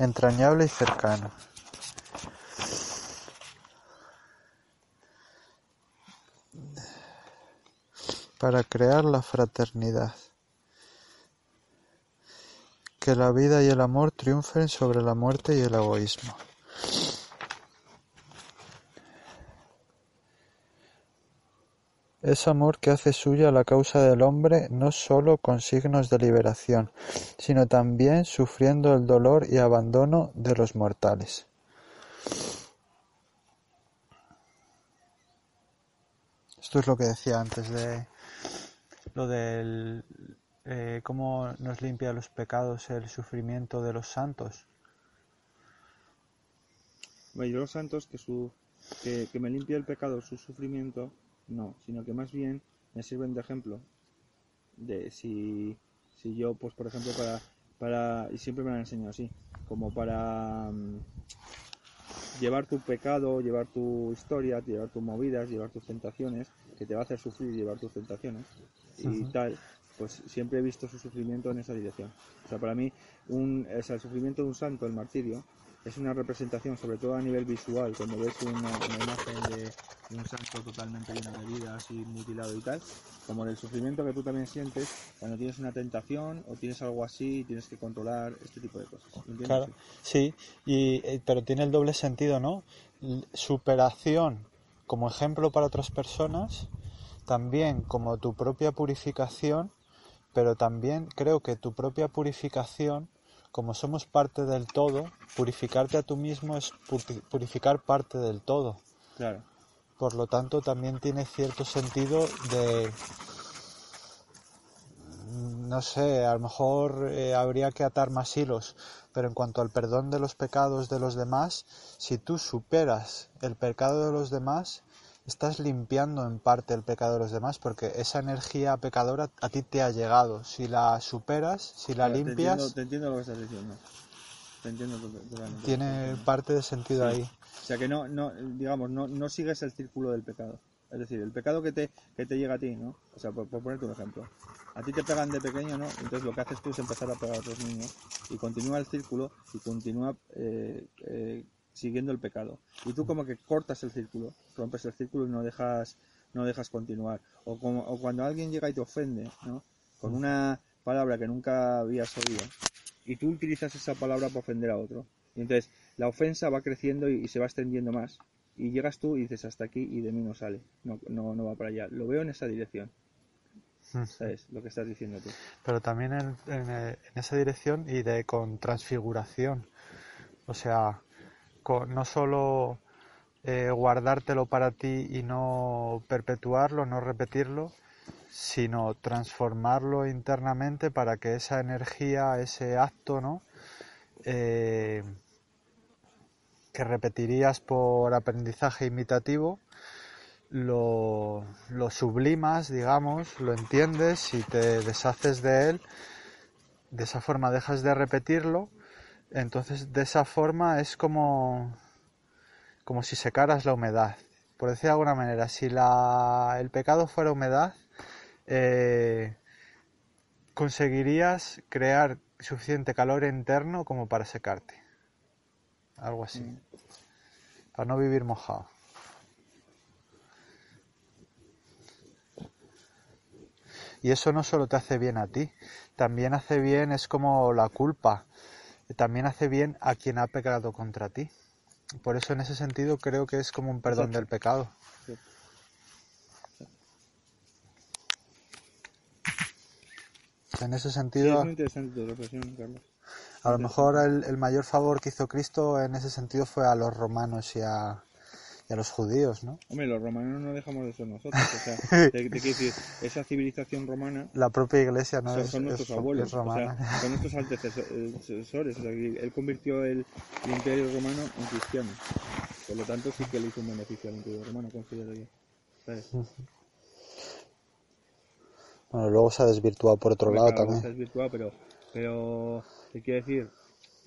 entrañable y cercano. Para crear la fraternidad. Que la vida y el amor triunfen sobre la muerte y el egoísmo. Es amor que hace suya la causa del hombre no sólo con signos de liberación, sino también sufriendo el dolor y abandono de los mortales. Esto es lo que decía antes de lo del eh, cómo nos limpia los pecados el sufrimiento de los santos. Bueno, yo los santos que, su, que, que me limpia el pecado, su sufrimiento, no, sino que más bien me sirven de ejemplo. De si, si yo, pues por ejemplo, para, para, y siempre me lo han enseñado así, como para mm, llevar tu pecado, llevar tu historia, llevar tus movidas, llevar tus tentaciones, que te va a hacer sufrir llevar tus tentaciones y tal, pues siempre he visto su sufrimiento en esa dirección. O sea, para mí, un, o sea, el sufrimiento de un santo, el martirio, es una representación, sobre todo a nivel visual, cuando ves una, imagen de, un santo totalmente lleno de heridas y mutilado y tal, como del sufrimiento que tú también sientes cuando tienes una tentación o tienes algo así y tienes que controlar este tipo de cosas. ¿entiendes? Claro, sí, y, eh, pero tiene el doble sentido, ¿no? Superación como ejemplo para otras personas, también como tu propia purificación, pero también creo que tu propia purificación, como somos parte del todo, purificarte a tú mismo es puri- purificar parte del todo. Claro. Por lo tanto, también tiene cierto sentido de, no sé, a lo mejor eh, habría que atar más hilos, pero en cuanto al perdón de los pecados de los demás, si tú superas el pecado de los demás, estás limpiando en parte el pecado de los demás, porque esa energía pecadora a ti te ha llegado. Si la superas, si la limpias, entiendo, te entiendo lo que estás diciendo. Te entiendo totalmente. tiene parte de sentido ahí. O sea que no, no digamos, no, no sigues el círculo del pecado. Es decir, el pecado que te, que te llega a ti, ¿no? O sea, por, por ponerte un ejemplo. A ti te pegan de pequeño, ¿no? Entonces lo que haces tú es empezar a pegar a otros niños y continúa el círculo y continúa eh, eh, siguiendo el pecado. Y tú como que cortas el círculo, rompes el círculo y no dejas, no dejas continuar. O, como, o cuando alguien llega y te ofende, ¿no? Con una palabra que nunca habías oído y tú utilizas esa palabra para ofender a otro. Y entonces la ofensa va creciendo y, y se va extendiendo más. Y llegas tú y dices hasta aquí y de mí no sale. No, no, no va para allá. Lo veo en esa dirección. ¿Sabes? Lo que estás diciendo tú. pero también en, en, eh, en esa dirección y de con transfiguración. O sea, no solo eh, guardártelo para ti y no perpetuarlo, no repetirlo, sino transformarlo internamente para que esa energía, ese acto, ¿no? Eh, que repetirías por aprendizaje imitativo, lo, lo sublimas, digamos, lo entiendes y te deshaces de él, de esa forma dejas de repetirlo, entonces de esa forma es como, como si secaras la humedad. Por decir de alguna manera, si la, el pecado fuera humedad, eh, conseguirías crear suficiente calor interno como para secarte. Algo así. Para no vivir mojado. Y eso no solo te hace bien a ti, también hace bien, es como la culpa, también hace bien a quien ha pecado contra ti. Por eso en ese sentido creo que es como un perdón del pecado. Sí. En ese Sí, sentido, es muy interesante tu reflexión, Carlos. a lo mejor el, el mayor favor que hizo Cristo en ese sentido fue a los romanos y a, y a los judíos, ¿no? Hombre, los romanos no dejamos de ser nosotros. O sea, te, te quiero decir, esa civilización romana La propia iglesia no son, es, nuestros es- abuelos, es romana. o sea, son nuestros antecesores. O sea, él convirtió el, el imperio romano en cristiano. Por lo tanto, sí que le hizo un beneficio al imperio romano, considero yo. ¿Sabes? Bueno, luego se ha desvirtuado por otro lado claro, también. Es virtual, pero, pero te quiero decir,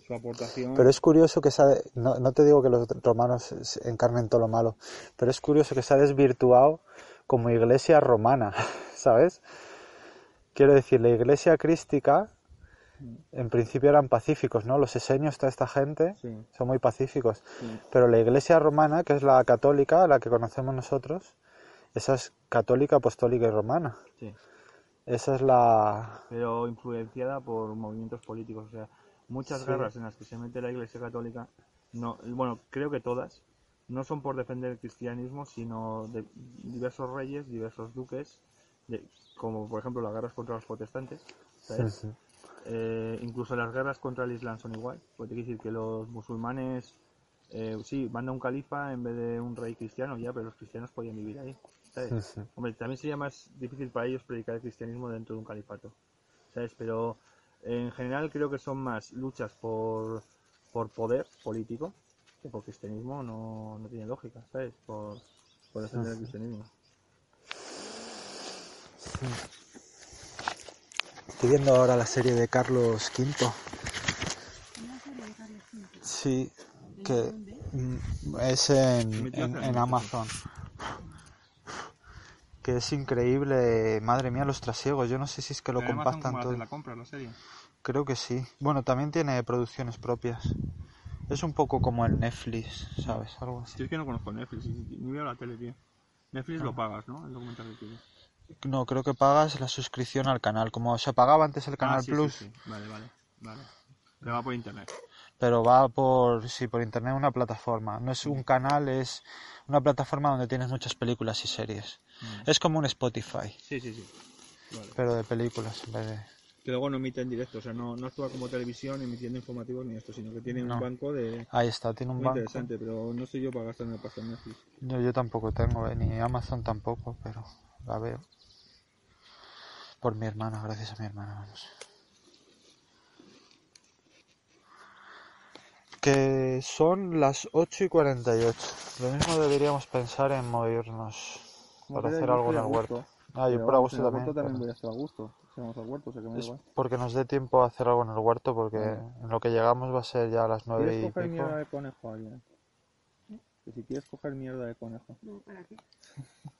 su aportación. Pero es curioso que se ha- no, no te digo que los romanos encarnen todo lo malo, pero es curioso que se ha desvirtuado como iglesia romana, ¿sabes? Quiero decir, la iglesia crística en principio eran pacíficos, ¿no? Los esenios, toda esta gente, Sí. son muy pacíficos. Sí. Pero la iglesia romana, que es la católica, la que conocemos nosotros, esa es católica, apostólica y romana. Sí. Esa es la... pero influenciada por movimientos políticos. O sea, muchas Sí. guerras en las que se mete la Iglesia Católica, no, bueno, creo que todas, no son por defender el cristianismo, sino de diversos reyes, diversos duques, de- como por ejemplo las guerras contra los protestantes, ¿sabes? Eh, incluso las guerras contra el Islam son igual, porque quiere decir que los musulmanes, eh, sí, manda un califa en vez de un rey cristiano, ya, pero los cristianos podían vivir ahí, ¿sabes? Hombre, también sería más difícil para ellos predicar el cristianismo dentro de un califato, ¿sabes? Pero en general creo que son más luchas por, por poder político que por cristianismo no, no tiene lógica, ¿sabes? Por, por defender el cristianismo. Estoy viendo ahora la serie de Carlos V. Una serie de Carlos V. Sí, ¿En que mm, es en, en, Amazon. Que es increíble, madre mía, los trasiegos. Yo no sé si es que lo compactan todo. compra, la serie? Creo que sí. Bueno, también tiene producciones propias. Es un poco como el Netflix, ¿sabes? Algo así. Si es que no conozco Netflix, ni veo la tele, tío. Netflix lo pagas, ¿no? El documental que quieres. No, creo que pagas la suscripción al canal. Como se pagaba antes el Canal Ah, sí, Plus, sí, sí. Vale, vale, vale. Pero va por internet. pero va por, sí, por internet una plataforma. No es un canal, es una plataforma donde tienes muchas películas y series. Es como un Spotify, Sí, sí, sí. Vale. pero de películas en vez de... Que luego no emite en directo, o sea, no, no actúa como televisión emitiendo informativos ni esto, sino que tiene No. un banco de... Ahí está, tiene un Muy banco. interesante, pero no soy yo para gastarme pasta en Netflix. Yo, yo tampoco tengo, eh, ni Amazon tampoco, pero la veo. Por mi hermana, gracias a mi hermana, vamos. Que son las 8 y 48. Lo mismo deberíamos pensar en movernos para que hacer algo en el huerto. Ah, yo pero por a vamos, gusto en el también. también pero voy a estar a gusto. Si vamos al huerto, o sea que me Es igual. porque nos dé tiempo a hacer algo en el huerto, porque Ah. en lo que llegamos va a ser ya a las 9 ¿Quieres y coger pico. mierda de conejo, alguien? Que si quieres coger mierda de conejo. No, ¿para qué?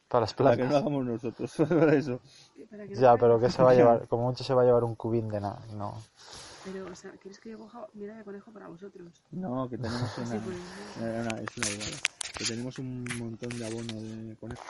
Para las Para que no plantas. hagamos nosotros, para eso. ¿Para qué no Ya, pero qué? que se va a llevar, como mucho se va a llevar un cubín de nada, no. Pero, o sea, ¿quieres que yo coja mierda de conejo para vosotros? No, que tenemos una... Sí, pues, eh, una- es una idea. Que tenemos un montón de abono de conejo.